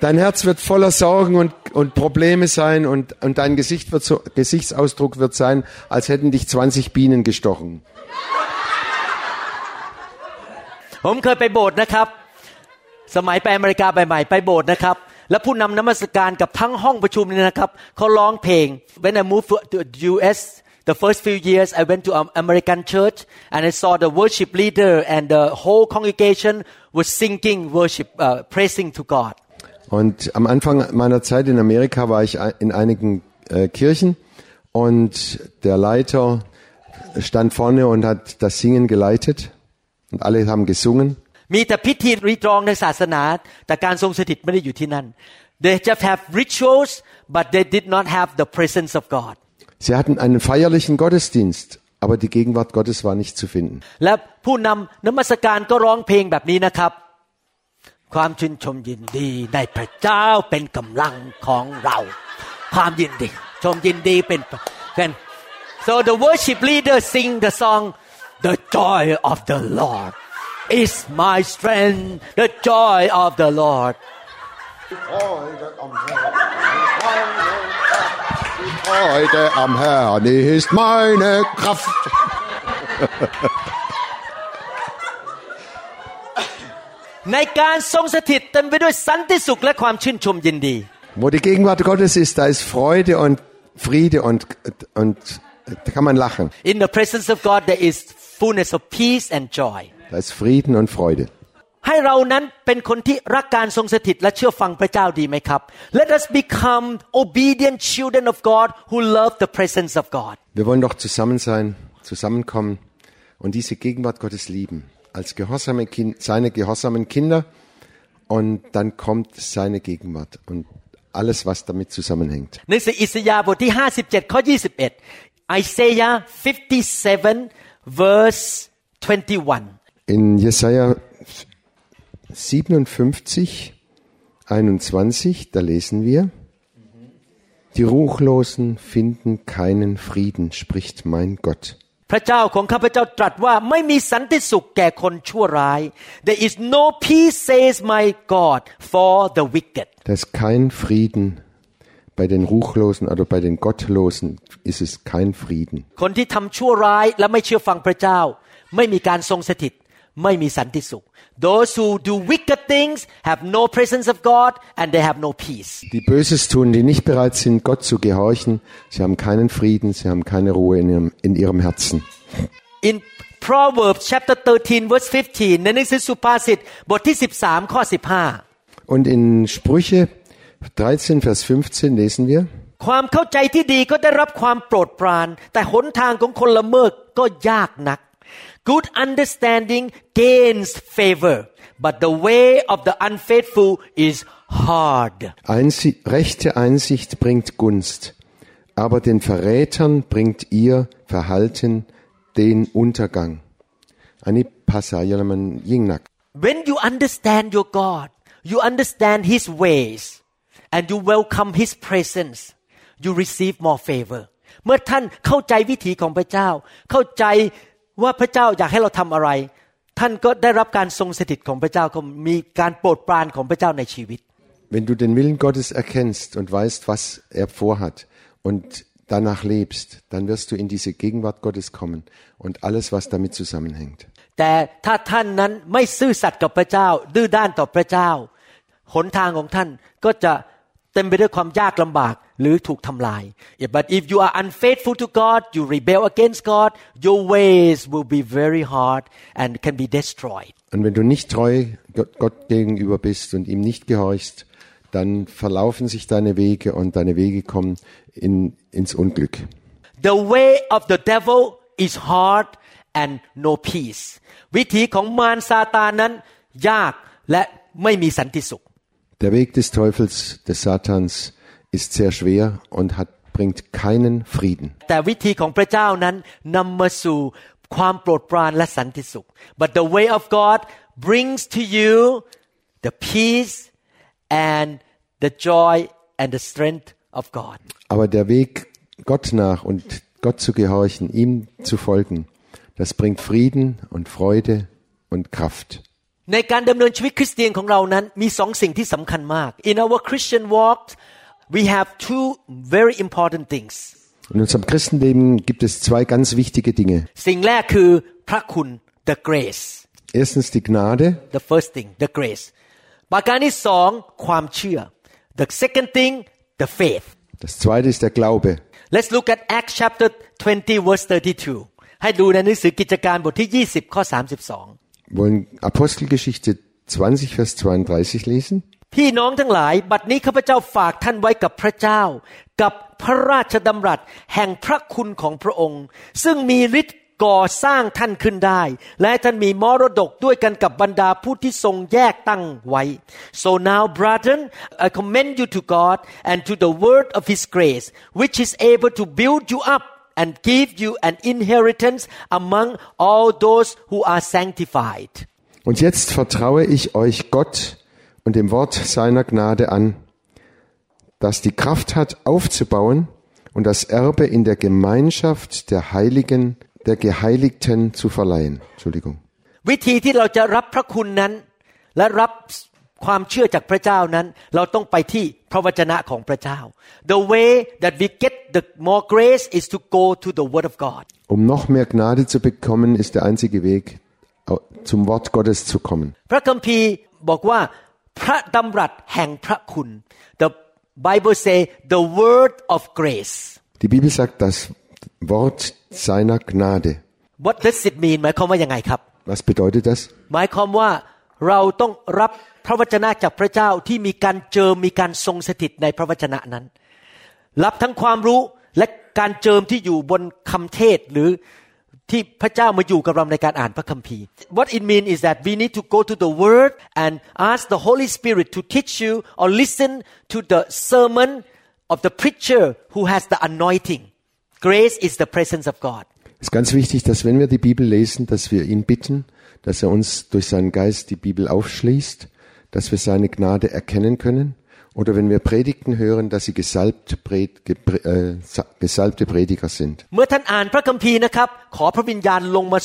Dein Herz wird voller Sorgen und, und Probleme sein und, und dein Gesicht wird so, Gesichtsausdruck wird sein, als hätten dich 20 Bienen gestochen. ผมเคยไปโบสถ์นะครับ สมัยไปอเมริกาใหม่ๆไปโบสถ์นะครับ แล้วผู้นำนมัสการกับทั้งห้องประชุมเนี่ยนะครับเขาร้องเพลง When I moved to the U.S. the first few years I went to an American church and I saw the worship leader and the whole congregation was singing worship uh, praising to God Und am Anfang meiner Zeit in Amerika war ich in einigen äh, Kirchen und der Leiter stand vorne und hat das Singen geleitet und alle haben gesungen. มีแต่พิธีรีตรองในศาสนา แต่การทรงสถิตไม่ได้อยู่ที่นั่น They just have rituals but they did not have the presence of God Sie hatten einen feierlichen Gottesdienst, aber die Gegenwart Gottes war nicht zu finden. และผู้นำนมัสการก็ร้องเพลงแบบนี้นะครับ ความชื่นชมยินดีในพระเจ้าเป็นกำลังของเรา ความยินดี ชมยินดีเป็นกัน so the worship leader sing the song the joy of the Lord is my strength the joy of the Lord Freude am Herrn ist meine Kraft. Wo die Gegenwart Gottes ist, da ist Freude und Friede und, und da kann man lachen. In the presence of God there is fullness of peace and joy. Da ist Frieden und Freude. ให้เรานั้นเป็นคนที่รักการทรงสถิตและเชื่อฟังพระเจ้าดีไหมครับ Let us become obedient children of God who love the presence of God Wir wollen doch zusammen sein, zusammenkommen und diese Gegenwart Gottes lieben. Als gehorsame kind, seine gehorsamen Kinder und dann kommt seine Gegenwart und alles, was damit zusammenhängt. หนังสืออิสยาห์บทที่ 57 ข้อ 21 Isaiah 57 verse 21 In Jesaja 57, 21, da lesen wir, die Ruchlosen finden keinen Frieden, spricht mein Gott. พระเจ้าของข้าพเจ้าตรัสว่าไม่มีสันติสุขแก่คนชั่วร้าย There is no peace says my God for the wicked Da ist kein Frieden. Bei den Ruchlosen oder bei den Gottlosen ist es kein Frieden. คนที่ทำชั่วร้ายและไม่เชื่อฟังพระเจ้า ไม่มีการทรงสถิต ไม่มีสันติสุข Those who do wicked things have no presence of God and they have no peace Die Böses tun, die nicht bereit sind, Gott zu gehorchen, sie haben keinen Frieden, sie haben keine Ruhe in ihrem, in ihrem Herzen. In Proverbs chapter 13 verse 15ในหนังสือสุภาษิตบทที่ 13 ข้อ 15 Und in Sprüche 13, Vers 15 lesen wir, ความเข้าใจที่ดีก็ได้รับความโปรดปราน แต่หนทางของคนละเมิดก็ยากนัก Good understanding gains favor but the way of the unfaithful is hard Einsi rechte Einsicht bringt Gunst, aber den Verrätern bringt ihr Verhalten den Untergang. Ani pasayalaman yingnak. When you understand your God you understand His ways and you welcome His presence you receive more favor เมื่อท่านเข้าใจวิถีของพระเจ้า เข้าใจ ว่าพระเจ้าอยากให้เราทำอะไร ท่านก็ได้รับการทรงสถิตของพระเจ้าก็มีการโปรดปรานของพระเจ้าในชีวิต Wenn du den Willen Gottes erkennst und weißt, was er vorhat und danach lebst, dann wirst du in diese Gegenwart Gottes kommen und alles, was damit zusammenhängt. แต่ถ้าท่านนั้นไม่ซื่อสัตย์กับพระเจ้า ดื้อด้านต่อพระเจ้าหนทางของท่านก็จะเต็มไปด้วยความยากลำบาก หรือถูกทำลาย Yeah, but if you are unfaithful to God you rebel against God your ways will be very hard and can be destroyed Und wenn du nicht treu Gott Gott gegenüber bist und ihm nicht gehorchst, dann verlaufen sich deine Wege und deine Wege kommen in, ins Unglück. The way of the devil is hard and no peace วิธีของมารซาตานนั้น ยากและไม่มีสันติสุข Der Weg des Teufels, des Satans, ist sehr schwer und hat, bringt keinen Frieden. แต่วิธีของพระเจ้านั้นนำมาสู่ความโปรดปรานและสันติสุข but the way of God brings to you the peace and the joy and the strength of God Aber der Weg Gott nach und Gott zu gehorchen, ihm zu folgen, das bringt Frieden und Freude und Kraft. ในการดำเนินชีวิตคริสเตียนของเรานั้นมีสองสิ่งที่สำคัญมาก in our Christian walk we have two very important things In unserem Christenleben gibt es zwei ganz wichtige Dinge. สิ่งแรกคือพระคุณ the grace Erstens die Gnade the first thing the grace ประการที่สองความเชื่อ the second thing the faith Das zweite ist der Glaube. Let's look at Acts chapter 20 verse 32 ให้ดูในหนังสือกิจการบทที่ 20 ข้อ 32 Wir wollen Apostelgeschichte 20, Vers 32 lesen. พี่น้องทั้งหลาย บัดนี้ข้าพเจ้าฝากท่านไว้กับพระเจ้า กับพระราชดำรัสแห่งพระคุณของพระองค์ ซึ่งมีฤทธิ์ก่อสร้างท่านขึ้นได้ และท่านมีมรดกด้วยกันกับบรรดาผู้ที่ทรงแยกตั้งไว้ so now brethren I commend you to God and to the word of His grace which is able to build you up and give you an inheritance among all those who are sanctified Und jetzt vertraue ich euch Gott und dem Wort seiner Gnade an, das die Kraft hat, aufzubauen und das Erbe in der Gemeinschaft der Heiligen, der Geheiligten zu verleihen. Entschuldigung. วิธีที่เราจะรับพระคุณนั้น และรับความเชื่อจากพระเจ้านั้น เราต้องไปที่พระวจนะของพระเจ้า The way that we get the more grace is to go to the Word of God Um noch mehr Gnade zu bekommen, ist der einzige Weg, au- zum Wort Gottes zu kommen. พระคัมภีร์บอกว่า พระดำรัสแห่งพระคุณ The Bible say the word of grace Die Bibel sagt das Wort seiner Gnade. What does it mean หมายความว่ายังไงครับ Was bedeutet das? หมายความว่าเราต้องรับพระวจนะจากพระเจ้าที่มีการเจิมมีการทรงสถิตในพระวจนะนั้น รับทั้งความรู้และการเจิมที่อยู่บนคำเทศหรือ ที่พระเจ้ามาอยู่กับเราในการอ่านพระคัมภีร์ What it means is that we need to go to the Word and ask the Holy Spirit to teach you or listen to the sermon of the preacher who has the anointing. Grace is the presence of God. Es ist ganz wichtig, dass wenn wir die Bibel lesen, dass wir ihn bitten, dass er uns durch seinen Geist die Bibel aufschließt, dass wir seine Gnade erkennen können. Oder wenn wir Predigten hören, dass sie gesalbte, Pred, gepre- äh, sa- gesalbte Prediger sind. เมื่อท่านอ่านพระคัมภีร์นะครับ ขอพระวิญญาณลงมา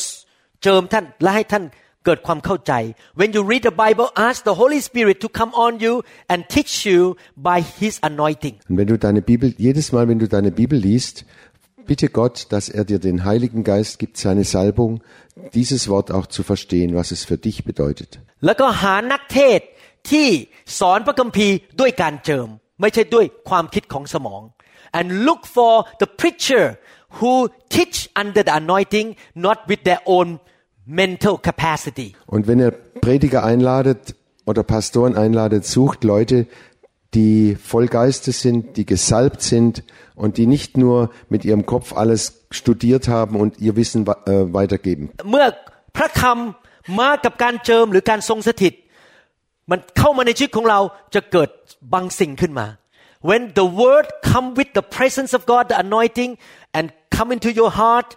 เจิมท่านและให้ท่านเกิดความเข้าใจ When you read the Bible ask the Holy Spirit to come on you and teach you by His anointing Und wenn du deine Bibel, jedes Mal, wenn du deine Bibel liest, bitte Gott, dass er dir den Heiligen Geist gibt, seine Salbung, dieses Wort auch zu verstehen, was es für dich bedeutet. แล้วก็หานักเทศน์ ที่สอนพระคัมภีร์ด้วยการเจิม ไม่ใช่ด้วยความคิดของสมอง and look for the preacher who teach under the anointing not with their own mental capacity Und wenn ihr Prediger einladet oder Pastoren einladet, sucht Leute, die voll Geistes sind, die gesalbt sind und die nicht nur mit ihrem Kopf alles studiert haben und ihr Wissen wa- äh, weitergeben. เมื่อพระคำมากับการเจิมหรือการทรงสถิต มันเข้ามาในชีวิตของเราจะเกิดบางสิ่งขึ้นมา when the word come with the presence of God the anointing and come into your heart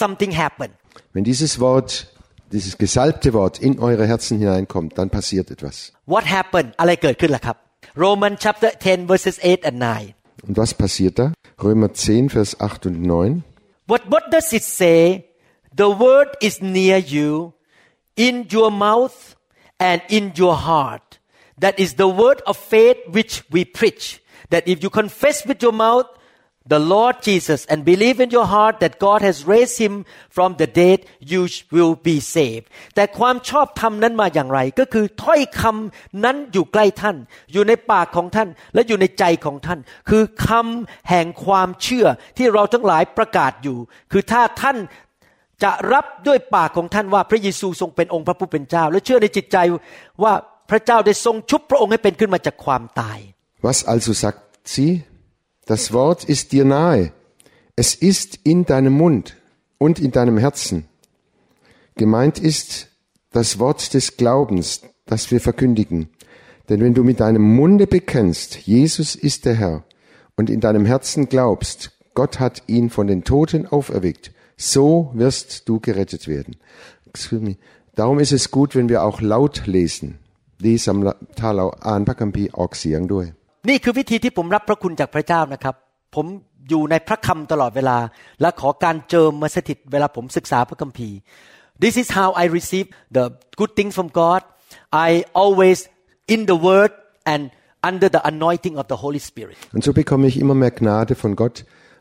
something happen Wenn dieses Wort, dieses gesalbte Wort in eure Herzen hineinkommt, dann passiert etwas. what happen อะไรเกิดขึ้นล่ะครับ Roman chapter 10 verses 8 and 9 Und was passiert da? Römer 10, Vers 8 und 9. What what does it say? The word is near you, in your mouth and in your heart. That is the word of faith which we preach. That if you confess with your mouth the Lord Jesus and believe in your heart that God has raised him from the dead, you will be saved. แต่ความชอบธรรมนั้นมาอย่างไร ก็คือถ้อยคำนั้นอยู่ใกล้ท่าน อยู่ในปากของท่าน และอยู่ในใจของท่าน คือคำแห่งความเชื่อที่เราทั้งหลายประกาศอยู่ คือถ้าท่าน จะรับด้วยปากของท่านว่าพระเยซูทรงเป็นองค์พระผู้เป็นเจ้า และเชื่อในจิตใจว่าพระเจ้าได้ทรงชุบพระองค์ให้เป็นขึ้นมาจากความตาย Was also sagt sie? Das Wort ist dir nahe. Es ist in deinem Mund und in deinem Herzen. Gemeint ist das Wort des Glaubens, das wir verkündigen. Denn wenn du mit deinem Munde bekennst, Jesus ist der Herr, und in deinem Herzen glaubst, Gott hat ihn von den Toten auferweckt, so wirst du gerettet werden. Excuse me. Darum ist es gut, wenn wir auch laut lesen. ดีสำหรับถ้าเราอ่านพระคัมภีร์ออกเสียงด้วย นี่คือวิธีที่ผมรับพระคุณจากพระเจ้านะครับ ผมอยู่ในพระคำตลอดเวลา และขอการเจิมมาสถิตเวลาผมศึกษาพระคัมภีร์ This is how I receive the good things from God I always in the Word and under the anointing of the Holy Spirit Und so bekomme ich immer mehr Gnade von Gott,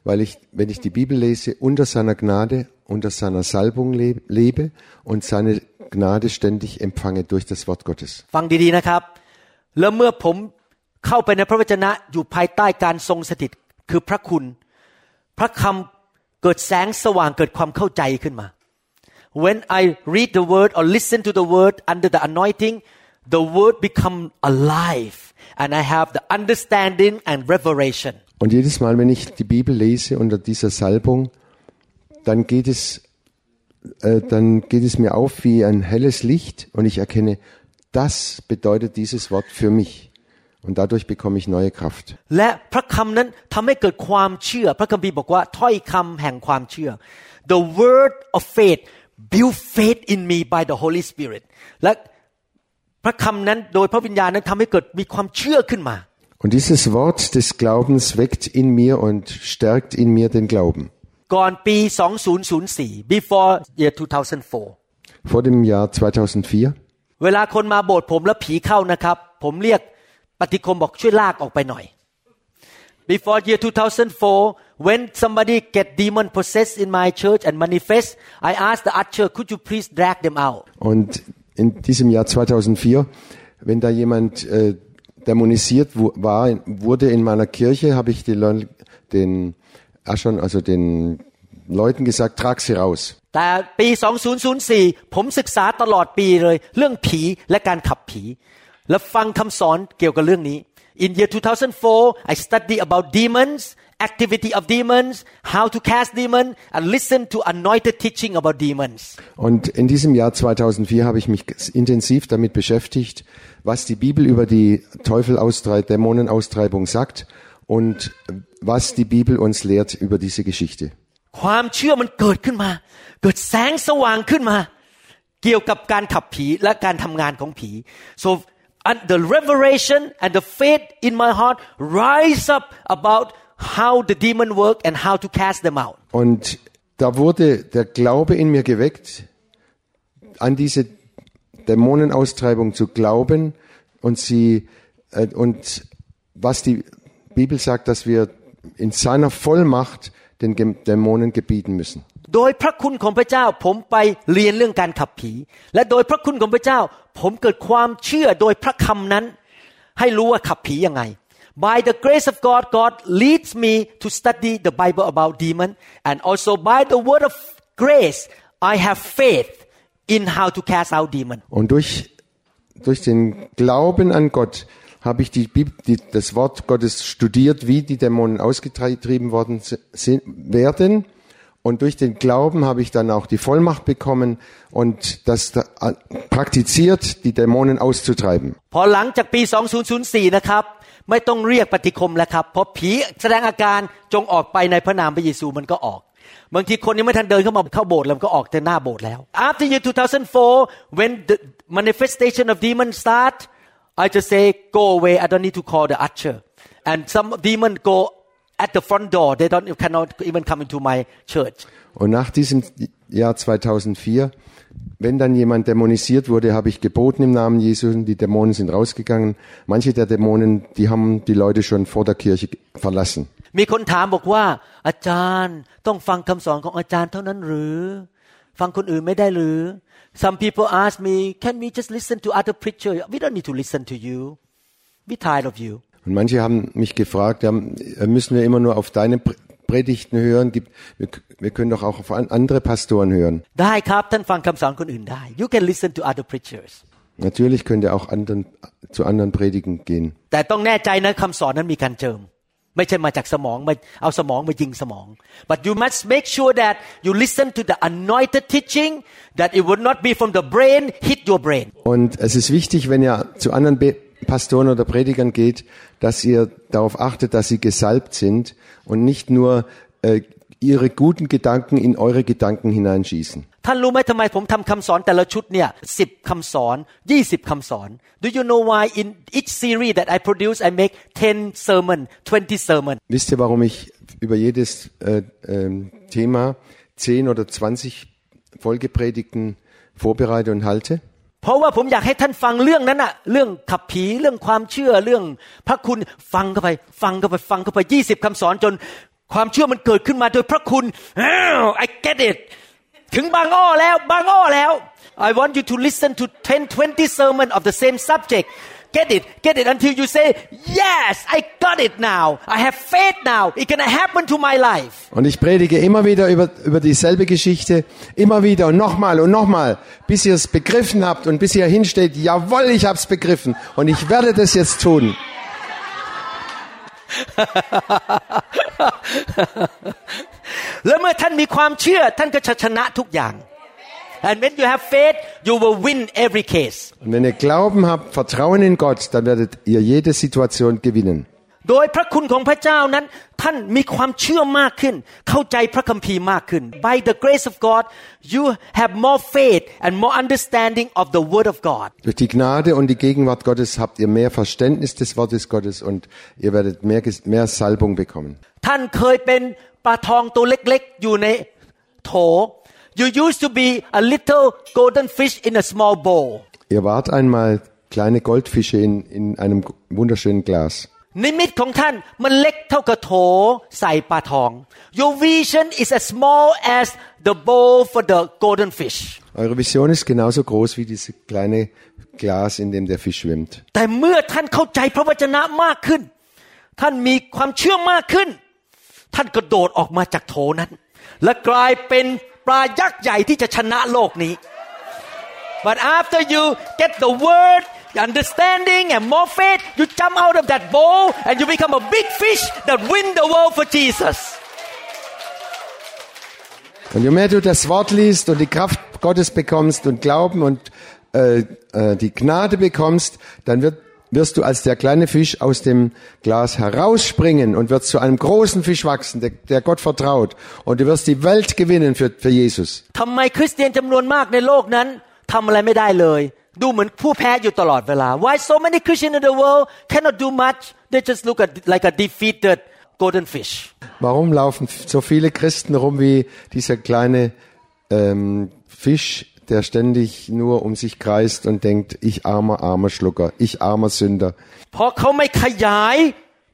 weil ich, wenn ich die Bibel lese, unter seiner Gnade, unter seiner Salbung le- lebe und seine Gnade ständig empfange durch das Wort Gottes. ฟังดีๆนะครับ แล้วเมื่อผมเข้าไปในพระวจนะอยู่ภายใต้การทรงสถิตคือพระคุณ พระคำเกิดแสงสว่างเกิดความเข้าใจขึ้นมา When I read the word or listen to the word under the anointing the word become alive and I have the understanding and revelation Und jedes Mal, wenn ich die Bibel lese unter dieser Salbung, dann geht es, äh, dann geht es mir auf wie ein helles Licht und ich erkenne, das bedeutet dieses Wort für mich. Und dadurch bekomme ich neue Kraft. และพระคำนั้นทำให้เกิดความเชื่อ พระคัมภีร์บอกว่าถ้อยคำแห่งความเชื่อ the word of faith build faith in me by the Holy Spirit และพระคำนั้นโดยพระวิญญาณนั้นทำให้เกิดมีความเชื่อขึ้นมา Und dieses Wort des Glaubens weckt in mir und stärkt in mir den Glauben. ก่อนปี 2004 before year 2004 Vor dem Jahr 2004 เวลาคนมาโบสถ์ผมแล้วผีเข้านะครับ ผมเรียกปฏิคมบอกช่วยลากออกไปหน่อย Before year 2004 when somebody get demon possessed in my church and manifest I asked the usher could you please drag them out Und in diesem Jahr 2004, wenn da jemand äh, dämonisiert wu- war, wurde in meiner Kirche, habe ich den, Leu- den Aschern, also den Leuten gesagt, trag sie raus. แต่ปี 2004 ผมศึกษาตลอดปีเลย เรื่องผีและการขับผี และฟังคำสอนเกี่ยวกับเรื่องนี้ In year 2004 I study about demons activity of demons how to cast demon and listen to anointed teaching about demons Und in diesem Jahr 2004 habe ich mich intensiv damit beschäftigt, was die Bibel über die Teufelaustreibung, Dämonenaustreibung sagt und was die Bibel uns lehrt über diese Geschichte. ความเชื่อมันเกิดขึ้นมา เกิดแสงสว่างขึ้นมา เกี่ยวกับการขับผีและการทำงานของผี so and the revelation and the faith in my heart rise up about how the demon work and how to cast them out Und da wurde der Glaube in mir geweckt, an diese Dämonenaustreibung zu glauben und sie äh, und was die Bibel sagt, dass wir in seiner Vollmacht den Gem- Dämonen gebieten müssen. โดยพระคุณของพระเจ้าผมไปเรียนเรื่องการขับผี และโดยพระคุณของพระเจ้า ผมเกิดความเชื่อโดยพระคำนั้น ให้รู้ว่าขับผียังไง By the grace of God God leads me to study the Bible about demon and also by the word of grace I have faith in how to cast out demon Und durch, durch den Glauben an Gott habe ich die, Bib- die, das Wort Gottes studiert, wie die Dämonen ausgetrieben worden si- sind, werden. Und durch den Glauben habe ich dann auch die Vollmacht bekommen und das da, äh, praktiziert, die Dämonen auszutreiben. พอหลังจากปี 2004 นะครับ ไม่ต้องเรียกปฏิคมแล้วครับเพราะผีแสดงอาการจงออกไปในพระนามพระเยซูมันก็ออกบางทีคนยังไม่ทันเดินเข้ามาเข้าโบสถ์แล้วก็ออกแต่หน้าโบสถ์แล้ว After year 2004 when the manifestation of demon start I just say go away I don't need to call the usher and some demon go at the front door they don't cannot even come into my church Und nach diesem Jahr 2004, wenn dann jemand dämonisiert wurde, habe ich geboten im Namen Jesu, und die Dämonen sind rausgegangen. Manche der Dämonen, die haben die Leute schon vor der Kirche verlassen. มีคนถามบอกว่า อาจารย์ต้องฟังคำสอนของอาจารย์เท่านั้นหรือ ฟังคนอื่นไม่ได้หรือ Some people ask me can we just listen to other preacher we don't need to listen to you we tired of you Und manche haben mich gefragt, ja, müssen wir immer nur auf deine Pr- Predigten hören? Gibt, wir, wir können doch auch auf an- andere Pastoren hören. ได้ครับท่านฟังคำสอนคนอื่นได้ you can listen to other preachers Natürlich könnt ihr auch anderen, zu anderen Predigen gehen. แต่ต้องแน่ใจนะคำสอนนั้นมีการเจิม ไม่ใช่มาจากสมองมาเอาสมองมายิงสมอง but you must make sure that you listen to the anointed teaching that it would not be from the brain hit your brain Und es ist wichtig, wenn ihr zu anderen Be Pastoren oder Predigern geht, dass ihr darauf achtet, dass sie gesalbt sind und nicht nur äh, ihre guten Gedanken in eure Gedanken hineinschießen. ท่านรู้ไหมทำไมผมทำคำสอนแต่ละชุดเนี่ยสิบคำสอนยี่สิบคำสอน Do you know why in each series that I produce I make 10 sermon 20 sermon Wisst ihr, warum ich über jedes äh, ähm, Thema 10 oder 20 Folgepredigten vorbereite und halte? เพราะว่าผมอยากให้ท่านฟังเรื่องนั้นอะเรื่องขับผีเรื่องความเชื่อเรื่อง พระคุณฟังเข้าไป ฟังเข้าไปฟังเข้าไปยี่สิบคำสอนจน ความเชื่อมันเกิดขึ้นมาโดยพระคุณ I get it ถึงบางอ้อแล้วบางอ้อแล้ว I want you to listen to 10 20 sermon of the same subject get it get it until you say yes I got it now I have faith now it gonna happen to my life Und ich predige immer wieder über, über dieselbe Geschichte, immer wieder und nochmal und nochmal, bis ihr es begriffen habt und bis ihr hinsteht, jawohl, ich hab's begriffen und ich werde das jetzt tun. แล้วเมื่อท่านมีความเชื่อท่านก็จะชนะทุกอย่าง and when you have faith you will win every case Und wenn ihr Glauben habt, Vertrauen in Gott, dann werdet ihr jede Situation gewinnen. โดยพระคุณของพระเจ้านั้น ท่านมีความเชื่อมากขึ้น เข้าใจพระคัมภีร์มากขึ้น By the grace of God you have more faith and more understanding of the word of God Durch die Gnade und die Gegenwart Gottes habt ihr mehr Verständnis des Wortes Gottes und ihr werdet mehr, Ges- mehr Salbung bekommen. ท่านเคยเป็นปลาทองตัวเล็กๆ อยู่ในโถ You used to be a little golden fish in a small bowl Ihr wart einmal kleine Goldfische in, in einem wunderschönen Glas. นิมิตของท่านมันเล็กเท่ากับโถใส่ปลาทอง Your vision is as small as the bowl for the golden fish Eure Vision ist genauso groß wie dieses kleine Glas, in dem der Fisch schwimmt. แต่เมื่อท่านเข้าใจพระวจนะมากขึ้น ท่านมีความเชื่อมากขึ้น ท่านกระโดดออกมาจากโถนั้น และกลายเป็น ปลายักษ์ใหญ่ที่จะชนะโลกนี้ but after you get the word the understanding and more faith you jump out of that bowl and you become a big fish that win the world for Jesus Und je mehr du das Wort liest und die Kraft Gottes bekommst und Glauben und äh, äh, die Gnade bekommst, dann wird, wirst du als der kleine Fisch aus dem Glas herausspringen und wirst zu einem großen Fisch wachsen, der, der Gott vertraut. Und du wirst die Welt gewinnen für, für Jesus. Why so many Christians in the world cannot do much? They just look at like a defeated golden fish. Warum laufen so viele Christen rum wie dieser kleine ähm, Fisch der ständig nur um sich kreist und denkt, ich armer, armer Schlucker, ich armer Sünder. เพราะเขาไม่ขยาย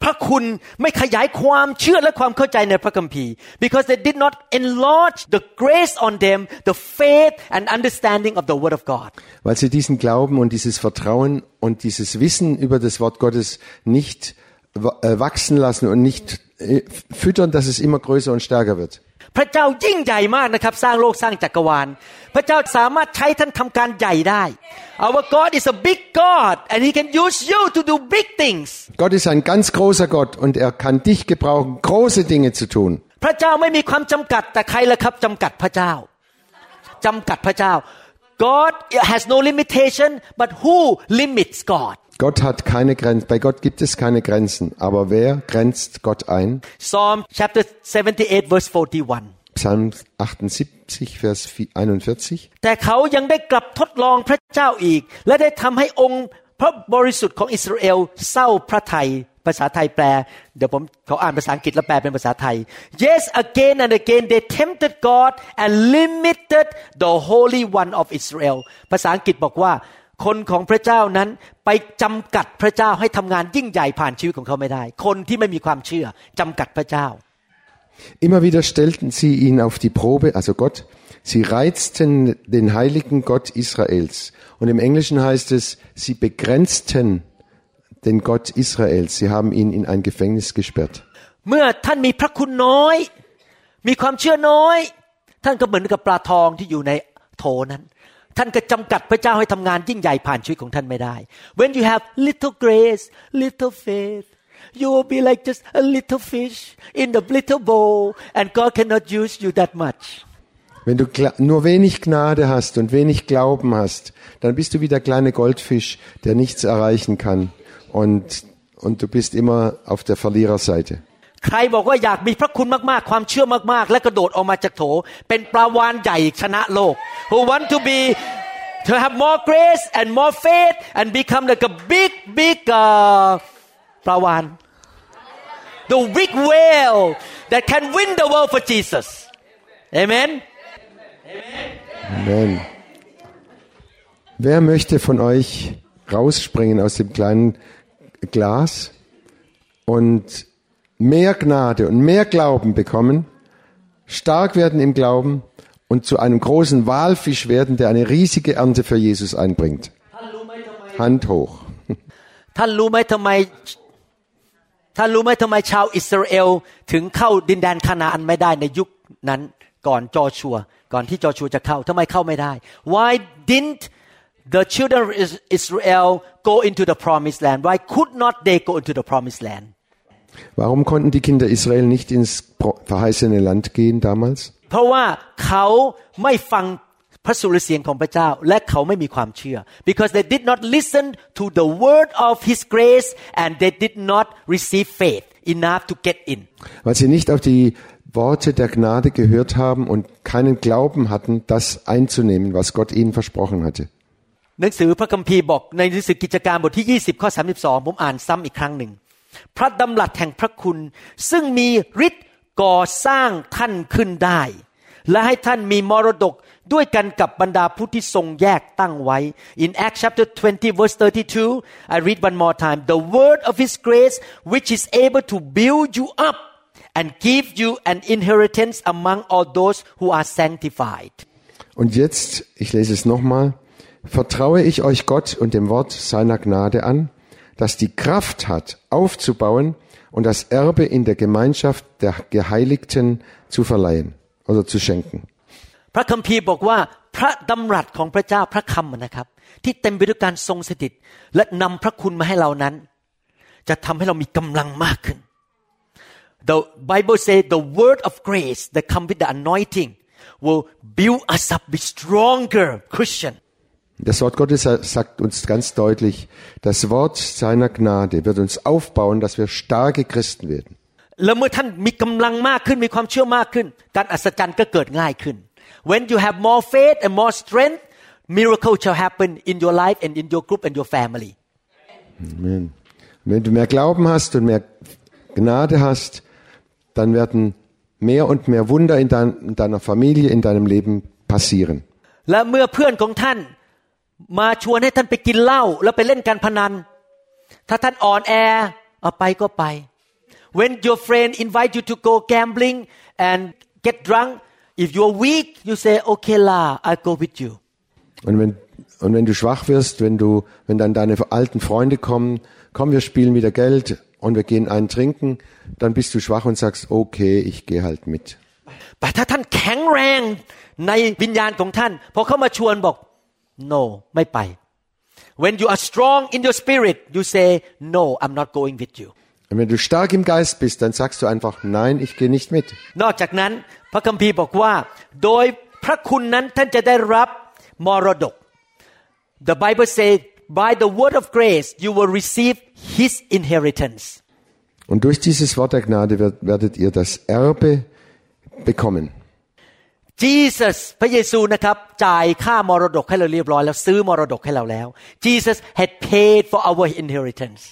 พระคุณไม่ขยายความเชื่อและความเข้าใจในพระคัมภีร์ because they did not enlarge the grace on them the faith and understanding of the word of God Weil sie diesen Glauben und dieses Vertrauen und dieses Wissen über das Wort Gottes nicht wa- äh, wachsen lassen und nicht äh, füttern, dass es immer größer und stärker wird. พระเจ้ายิ่งใหญ่มากนะครับ สร้างโลกสร้างจักรวาล พระเจ้าสามารถใช้ท่านทำการใหญ่ได้ Our God is a big God and He can use you to do big things Gott ist ein ganz großer Gott und er kann dich gebrauchen, große Dinge zu tun. พระเจ้าไม่มีความจำกัดแต่ใครล่ะครับจำกัดพระเจ้าจำกัดพระเจ้า God has no limitation but who limits God Gott hat keine Grenzen. Bei Gott gibt es keine Grenzen. Aber wer grenzt Gott ein? Psalm chapter 78 verse 41 Psalm 78, Vers 41. แต่เขายังได้กลับทดลองพระเจ้าอีก และได้ทำให้องค์พระบริสุทธิ์ของอิสราเอลเศร้าพระทัยภาษาไทยแปล เดี๋ยวผมเขาอ่านภาษาอังกฤษแล้วแปลเป็นภาษาไทย Yes again and again they tempted God and limited the Holy One of Israel ภาษาอังกฤษบอกว่า คนของพระเจ้านั้นไปจำกัดพระเจ้าให้ทำงานยิ่งใหญ่ผ่านชีวิตของเขาไม่ได้ คนที่ไม่มีความเชื่อจำกัดพระเจ้า Immer wieder stellten sie ihn auf die Probe, also Gott. Sie reizten den heiligen Gott Israels. Und im Englischen heißt es, sie begrenzten den Gott Israels. Sie haben ihn in ein Gefängnis gesperrt. When you have little grace, little faith, you will be like just a little fish in the little bowl and God cannot use you that much Wenn du gla- nur wenig Gnade hast und wenig Glauben hast, dann bist du wie der kleine Goldfisch, der nichts erreichen kann. Und, und du bist immer auf der Verliererseite. ใครบอกว่าอยากมีพระคุณมากๆ ความเชื่อมากๆ และกระโดดออกมาจากโถ เป็นปลาวานใหญ่ชนะโลก who want to be to have more grace and more faith and become like a big big uh, ปลาวาน the big whale that can win the world for Jesus amen Amen. Wer möchte von euch rausspringen aus dem kleinen Glas und mehr Gnade und mehr Glauben bekommen, stark werden im Glauben und zu einem großen Walfisch werden, der eine riesige Ernte für Jesus einbringt? Hand hoch. ท่านรู้ไหมทำไม ท่านรู้ไหมทำไมชาวอิสราเอลถึงเข้าดินแดนคานาอันไม่ได้ในยุคนั้นก่อนจอชัว ก่อนที่จอชัวจะเข้าทำไมเข้าไม่ได้ Why didn't the children of Is- Israel go into the promised land Why could not they go into the promised land Warum konnten die Kinder Israel nicht ins pro- verheißene Land gehen damals? เพราะว่าเขาไม่ฟัง พระสุรเสียงของพระเจ้าและเขาไม่มีความเชื่อ because they did not listen to the word of His grace and they did not receive faith enough to get in Weil sie nicht auf die Worte der Gnade gehört haben und keinen Glauben hatten, das einzunehmen, was Gott ihnen versprochen hatte. หนังสือพระคัมภีร์บอกในหนังสือกิจการบทที่ 20 ข้อ 32 ผมอ่านซ้ำอีกครั้งหนึ่ง พระดำรัสแห่งพระคุณ ซึ่งมีฤทธิ์ก่อสร้างท่านขึ้นได้ และให้ท่านมีมรดก ด้วยกันกับบรรดาผู้ที่ทรงแยกตั้งไว้ In Acts chapter 20 verse 32 I read one more time the word of His grace which is able to build you up and give you an inheritance among all those who are sanctified Und jetzt, ich lese es nochmal, vertraue ich euch Gott und dem Wort seiner Gnade an, das die Kraft hat, aufzubauen und das Erbe in der Gemeinschaft der Geheiligten zu verleihen oder zu schenken. พระคัมภีร์บอกว่าพระดำรัสของพระเจ้าพระคำนะครับ ที่เต็มไปด้วยการทรงสถิต และนำพระคุณมาให้เรานั้น จะทำให้เรามีกำลังมากขึ้น The Bible says the word of grace that come with the anointing will build us up be stronger Christian Das Wort Gottes sagt uns ganz deutlich, das Wort seiner Gnade wird uns aufbauen, dass wir starke Christen werden. แล้วเมื่อท่านมีกำลังมากขึ้นมีความเชื่อมากขึ้น การอัศจรรย์ก็เกิดง่ายขึ้น When you have more faith and more strength miracle shall happen in your life and in your group and your family Amen. Wenn du mehr Glauben hast und mehr Gnade hast, dann werden mehr und mehr Wunder in, dein, in deiner Familie, in deinem Leben passieren. และเมื่อเพื่อนของท่านมาชวนให้ท่านไปกินเหล้าแล้วไปเล่นการพนัน ถ้าท่านอ่อนแอเอาไปก็ไป When your friend invite you to go gambling and get drunk If you weak, you say, okay, la, I go with you. Und wenn, und wenn du schwach wirst, wenn du, wenn dann deine alten Freunde kommen, komm, wir spielen wieder Geld und wir gehen einen trinken, dann bist du schwach und sagst, okay, ich gehe halt mit. No, when you are strong in your spirit, you say, No, I'm not going with you. Und wenn du stark im Geist bist, dann sagst du einfach, nein, ich gehe nicht mit. นอกจากนั้นพระคัมภีร์บอกว่า โดยพระคุณนั้นท่านจะได้รับมรดก The Bible says by the word of grace you will receive His inheritance Und durch dieses Wort der Gnade wird, werdet ihr das Erbe bekommen. Jesus พระเยซูนะครับจ่ายค่ามรดกให้เราเรียบร้อยแล้วซื้อมรดกให้เราแล้ว Jesus had paid for our inheritance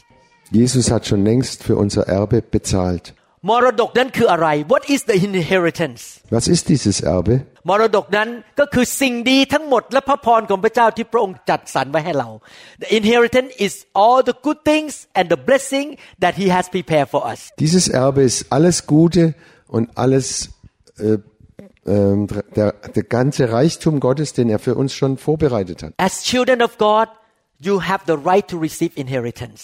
Jesus hat schon längst für unser Erbe bezahlt. มรดกนั้นคืออะไร What is the inheritance Was ist dieses Erbe? มรดกนั้นก็คือสิ่งดีทั้งหมดและพระพรของพระเจ้าที่พระองค์จัดสรรไว้ให้เรา The inheritance is all the good things and the blessing that He has prepared for us Dieses Erbe ist alles Gute und alles, äh, ähm, der, der ganze Reichtum Gottes, den er für uns schon vorbereitet hat. As children of God you have the right to receive inheritance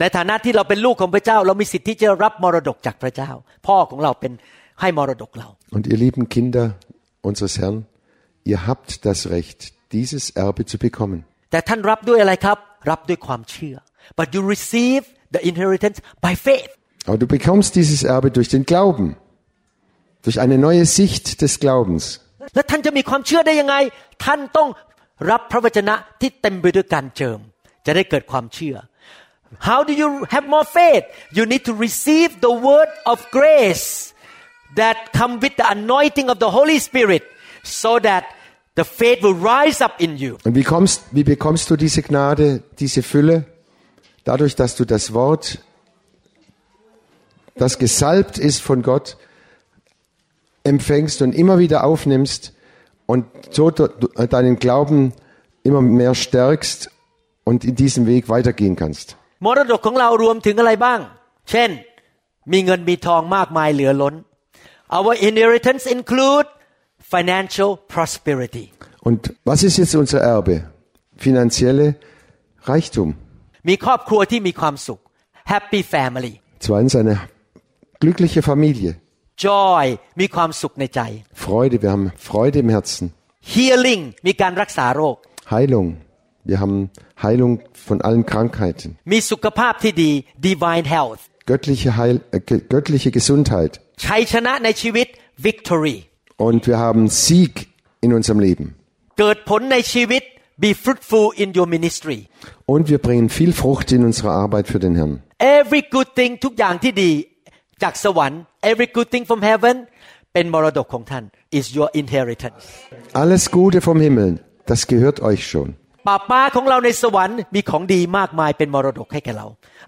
ในฐานะที่เราเป็นลูกของพระเจ้า เรามีสิทธิ์ที่จะรับมรดกจากพระเจ้า พ่อของเราเป็นให้มรดกเรา Und ihr lieben Kinder unseres Herrn, ihr habt das Recht, dieses Erbe zu bekommen. แต่ท่านรับด้วยอะไรครับ รับด้วยความเชื่อ but you receive the inheritance by faith Aber du bekommst dieses Erbe durch den Glauben, durch eine neue Sicht des Glaubens. แล้วท่านจะมีความเชื่อได้ยังไง ท่านต้องรับพระวจนะที่เต็มไปด้วยการเจิม จะได้เกิดความเชื่อ How do you have more faith You need to receive the word of grace that come with the anointing of the Holy Spirit so that the faith will rise up in you Und wie, kommst, wie bekommst du diese Gnade, diese Fülle? Dadurch, dass du das Wort, das gesalbt ist von Gott, empfängst und immer wieder aufnimmst und so du- deinen Glauben immer mehr stärkst und in diesem Weg weitergehen kannst. มรดกของเรารวมถึงอะไรบ้าง เช่น มีเงินมีทองมากมายเหลือล้น Our inheritance include financial prosperity Und was ist jetzt unser Erbe? Finanzielle Reichtum. มีครอบครัวที่มีความสุข Happy family Zweitens eine glückliche Familie. Joy มีความสุขในใจ Freude, wir haben Freude im Herzen. Healing มีการรักษาโรค Heilung. Wir haben Heilung von allen Krankheiten. มีสุขภาพที่ดี Divine health Göttliche, Heil, äh, ge- göttliche Gesundheit. ชัยชนะในชีวิต Victory Und wir haben Sieg in unserem Leben. เกิดผลในชีวิต be fruitful in your ministry Und wir bringen viel Frucht in unserer Arbeit für den Herrn. every good thing ทุกอย่างที่ดีจากสวรรค์ every good thing from heaven เป็นมรดกของท่าน is your inheritance Alles Gute vom Himmel, das gehört euch schon. ป้าป้าของเราในสวรรค์มีของดีมากมายเป็นมรดกให้แก่เรา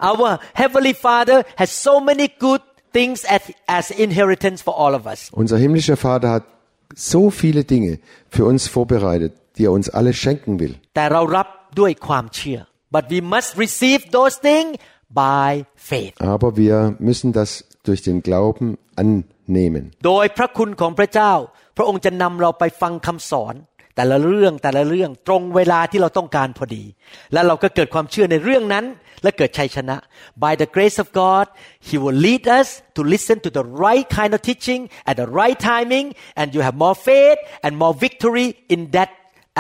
Our heavenly Father has so many good things as, as inheritance for all of us Unser himmlischer Vater hat so viele Dinge für uns vorbereitet, die er uns alle schenken will. แต่เรารับด้วยความเชื่อ but we must receive those things by faith Aber wir müssen das durch den Glauben annehmen. โดยพระคุณของพระเจ้า พระองค์จะนำเราไปฟังคำสอน แต่ละเรื่องแต่ละเรื่องตรงเวลาที่เราต้องการพอดี แล้วเราก็เกิดความเชื่อในเรื่องนั้น และเกิดชัยชนะ by the grace of God He will lead us to listen to the right kind of teaching at the right timing and you have more faith and more victory in that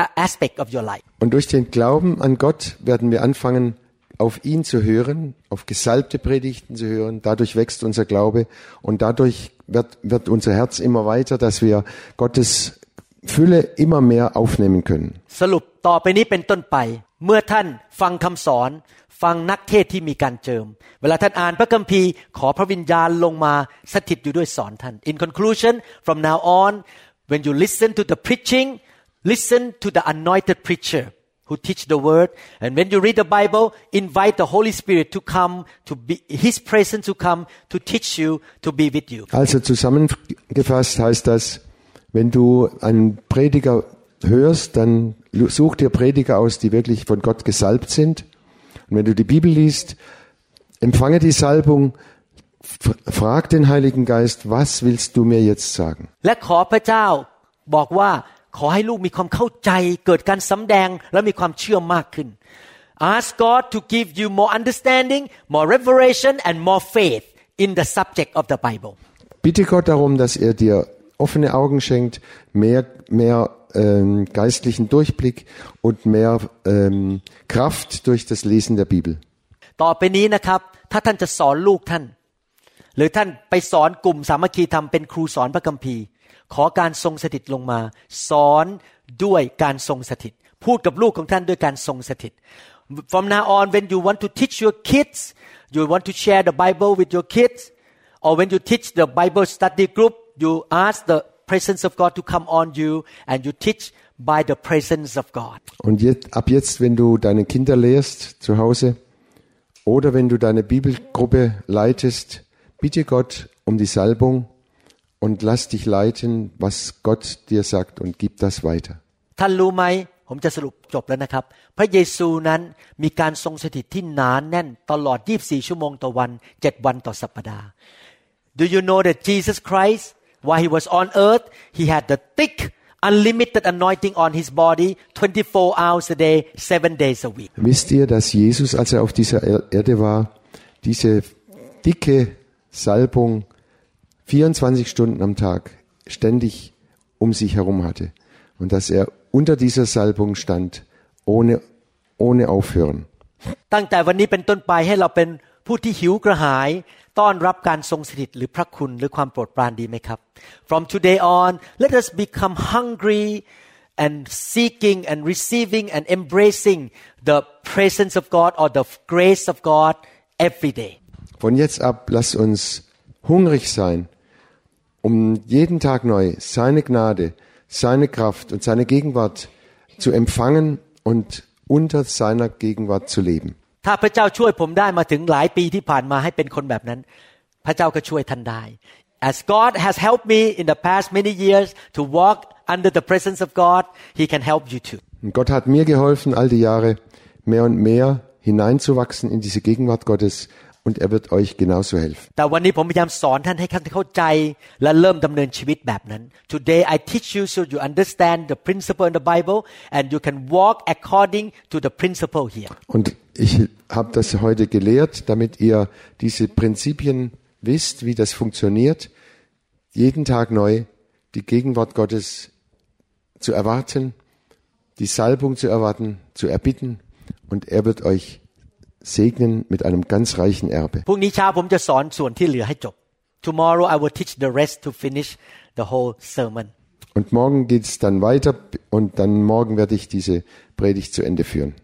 uh, aspect of your life Und durch den Glauben an Gott werden wir anfangen, auf ihn zu hören, auf gesalbte Predigten zu hören. Dadurch wächst unser Glaube und dadurch wird, wird unser Herz immer weiter, dass wir Gottes Fülle immer mehr aufnehmen können. สรุปต่อไปนี้เป็นต้นไป เมื่อท่านฟังคำสอน ฟังนักเทศน์ที่มีการเจิม เวลาท่านอ่านพระคัมภีร์ ขอพระวิญญาณลงมาสถิตอยู่ด้วยสอนท่าน In conclusion from now on when you listen to the preaching listen to the anointed preacher who teach the word and when you read the Bible invite the Holy Spirit to come to be His presence to come to teach you to be with you Also zusammengefasst heißt das, wenn du einen Prediger hörst, dann such dir Prediger aus, die wirklich von Gott gesalbt sind. Und wenn du die Bibel liest, empfange die Salbung, f- frag den Heiligen Geist, was willst du mir jetzt sagen? และขอพระเจ้าบอกว่าขอให้ลูกมีความเข้าใจ เกิดการสำแดงและมีความเชื่อมากขึ้น Ask God to give you more understanding, more revelation and more faith in the subject of the Bible. Bitte Gott darum, dass er dir offene Augen schenkt, mehr, mehr ähm, geistlichen Durchblick und mehr ähm, Kraft durch das Lesen der Bibel. ต่อไปนี้นะครับถ้าท่านจะสอนลูกท่าน หรือท่านไปสอนกลุ่มสามัคคีธรรมเป็นครูสอนพระคัมภีร์ ขอการทรงสถิตลงมา สอนด้วยการทรงสถิต พูดกับลูกของท่านด้วยการทรงสถิต From now on when you want to teach your kids you want to share the Bible with your kids or when you teach the Bible study group you ask the presence of God to come on you and you teach by the presence of God Und jetzt, ab jetzt, wenn du deine Kinder lehrst zu Hause oder wenn du deine Bibelgruppe leitest, bitte Gott um die Salbung und lass dich leiten, was Gott dir sagt und gib das weiter. ท่านรู้ไหม ผมจะสรุปจบแล้วนะครับ พระเยซูนั้นมีการทรงสถิตที่หนานแน่นตลอด 24 ชั่วโมงต่อวัน 7 วันต่อสัปดาห์ Do you know that Jesus Christ while he was on earth he had the thick unlimited anointing on his body 24 hours a day 7 days a week Wisst ihr, dass Jesus, als er auf dieser Er- Erde war, diese dicke Salbung 24 Stunden am Tag ständig um sich herum hatte und dass er unter dieser Salbung stand, ohne, ohne Aufhören. ตั้งแต่วันนี้เป็นต้นไปให้เราเป็น ผู้ที่หิวกระหาย ต้อนรับการทรงสถิตหรือพระคุณหรือความโปรดปรานดีไหมครับ From today on let us become hungry and seeking and receiving and embracing the presence of God or the grace of God every day Von jetzt ab lass uns hungrig sein, um jeden Tag neu seine Gnade, seine Kraft und seine Gegenwart zu empfangen und unter seiner Gegenwart zu leben. ถ้าพระเจ้าช่วยผมได้มาถึงหลายปีที่ผ่านมาให้เป็นคนแบบนั้น พระเจ้าก็ช่วยท่านได้ As God has helped me in the past many years to walk under the presence of God He can help you too Gott hat mir geholfen, all die Jahre mehr und mehr hineinzuwachsen in diese Gegenwart Gottes und er wird euch genauso helfen. Today I teach you so you understand the principle in the Bible and you can walk according to the principle here. Und ich habe das heute gelehrt, damit ihr diese Prinzipien wisst, wie das funktioniert, jeden Tag neu die Gegenwart Gottes zu erwarten, die Salbung zu erwarten, zu erbitten und er wird euch segnen mit einem ganz reichen Erbe. Tomorrow I will teach the rest to finish the whole sermon. Und morgen geht es dann weiter und dann morgen werde ich diese Predigt zu Ende führen.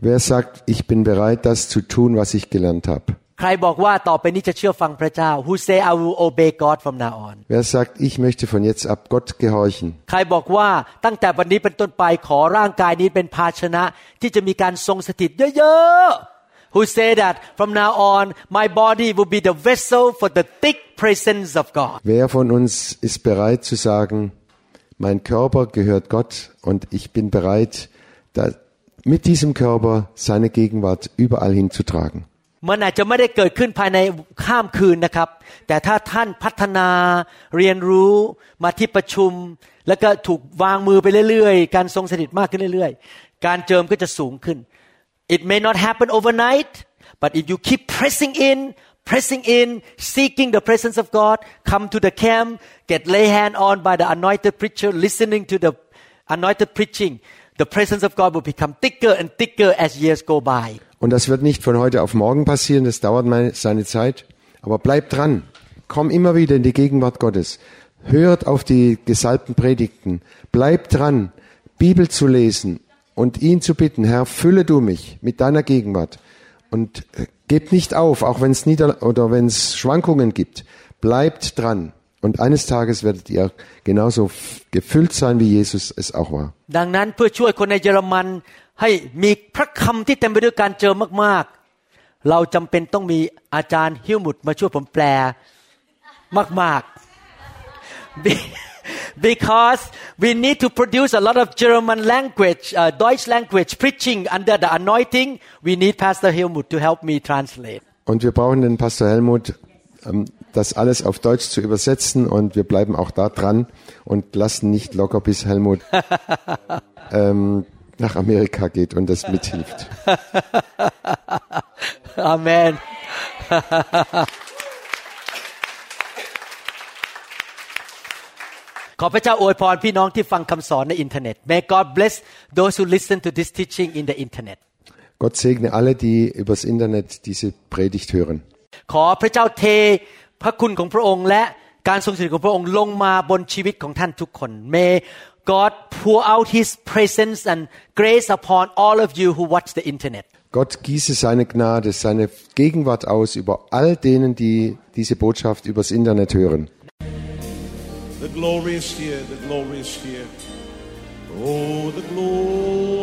Wer sagt, ich bin bereit, das zu tun, was ich gelernt habe? ใครบอกว่าต่อไปนี้จะเชื่อฟังพระเจ้า Who say I will obey God from now on Wer sagt, ich möchte von jetzt ab Gott gehorchen? ใครบอกว่าตั้งแต่วันนี้เป็นต้นไปขอร่างกายนี้เป็นภาชนะ ที่จะมีการทรงสถิตเยอะๆ Who say that from now on my body will be the vessel for the thick presence of God Wer von uns ist bereit zu sagen, mein Körper gehört Gott und ich bin bereit, da, mit diesem Körper seine Gegenwart überall hinzutragen? มันอาจจะไม่ได้เกิดขึ้นภายในข้ามคืนนะครับ แต่ถ้าท่านพัฒนาเรียนรู้มาที่ประชุม แล้วก็ถูกวางมือไปเรื่อยๆ การทรงสถิตมากขึ้นเรื่อยๆ การเจิมก็จะสูงขึ้น it may not happen overnight but if you keep pressing in pressing in seeking the presence of God come to the camp get lay hand on by the anointed preacher listening to the anointed preaching the presence of God will become thicker and thicker as years go by Und das wird nicht von heute auf morgen passieren, das dauert meine, seine Zeit. Aber bleibt dran. Komm immer wieder in die Gegenwart Gottes. Hört auf die gesalbten Predigten. Bleibt dran, Bibel zu lesen und ihn zu bitten, Herr, fülle du mich mit deiner Gegenwart. Und äh, gebt nicht auf, auch wenn es Nieder oder wenn es Schwankungen gibt. Bleibt dran. Und eines Tages werdet ihr genauso f- gefüllt sein, wie Jesus es auch war. ดังนั้นเพื่อช่วยคนในเยอรมันให้มีพระคำที่เต็มไปด้วยการเจอมากๆ เราจำเป็นต้องมีอาจารย์ฮิวมุดมาช่วยผมแปลมากๆ Be- because we need to produce a lot of German language uh, Deutsch language preaching under the anointing we need Pastor Helmut to help me translate Und wir brauchen den Pastor Helmut, ähm, das alles auf Deutsch zu übersetzen und wir bleiben auch da dran und lassen nicht locker, bis Helmut ähm, nach Amerika geht und das mithilft. Amen ขอพระเจ้าอวยพรพี่น้องที่ฟังคำสอนในอินเทอร์เน็ต May God bless those who listen to this teaching in the internet Gott segne alle, die übers Internet diese Predigt hören. ขอพระเจ้าเท พระคุณของพระองค์ และการทรงสถิตของพระองค์ลงมาบนชีวิตของท่านทุกคน May God pour out His presence and grace upon all of you who watch the internet Gott gieße seine Gnade, seine Gegenwart aus über all denen, die diese Botschaft übers Internet hören. The glory is here, the glory is here. Oh, the glory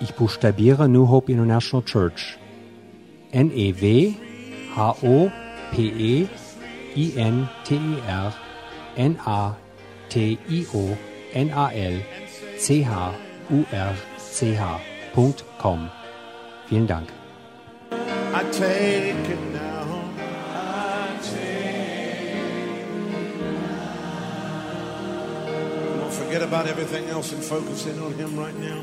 Ich buchstabiere New Hope International Church. N-E-W-H-O-P-E-I-N-T-E-R N-A-T-I-O-N-A-L-C-H-U-R-C-H.com. Vielen Dank. I take it now. I take Don't forget about everything else and focus in on Him right now.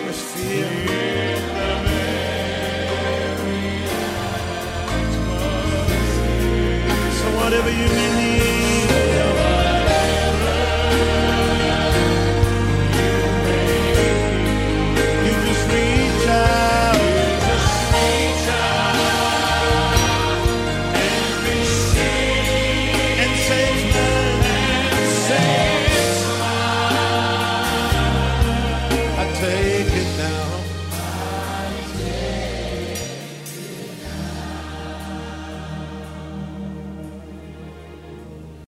Whatever you need.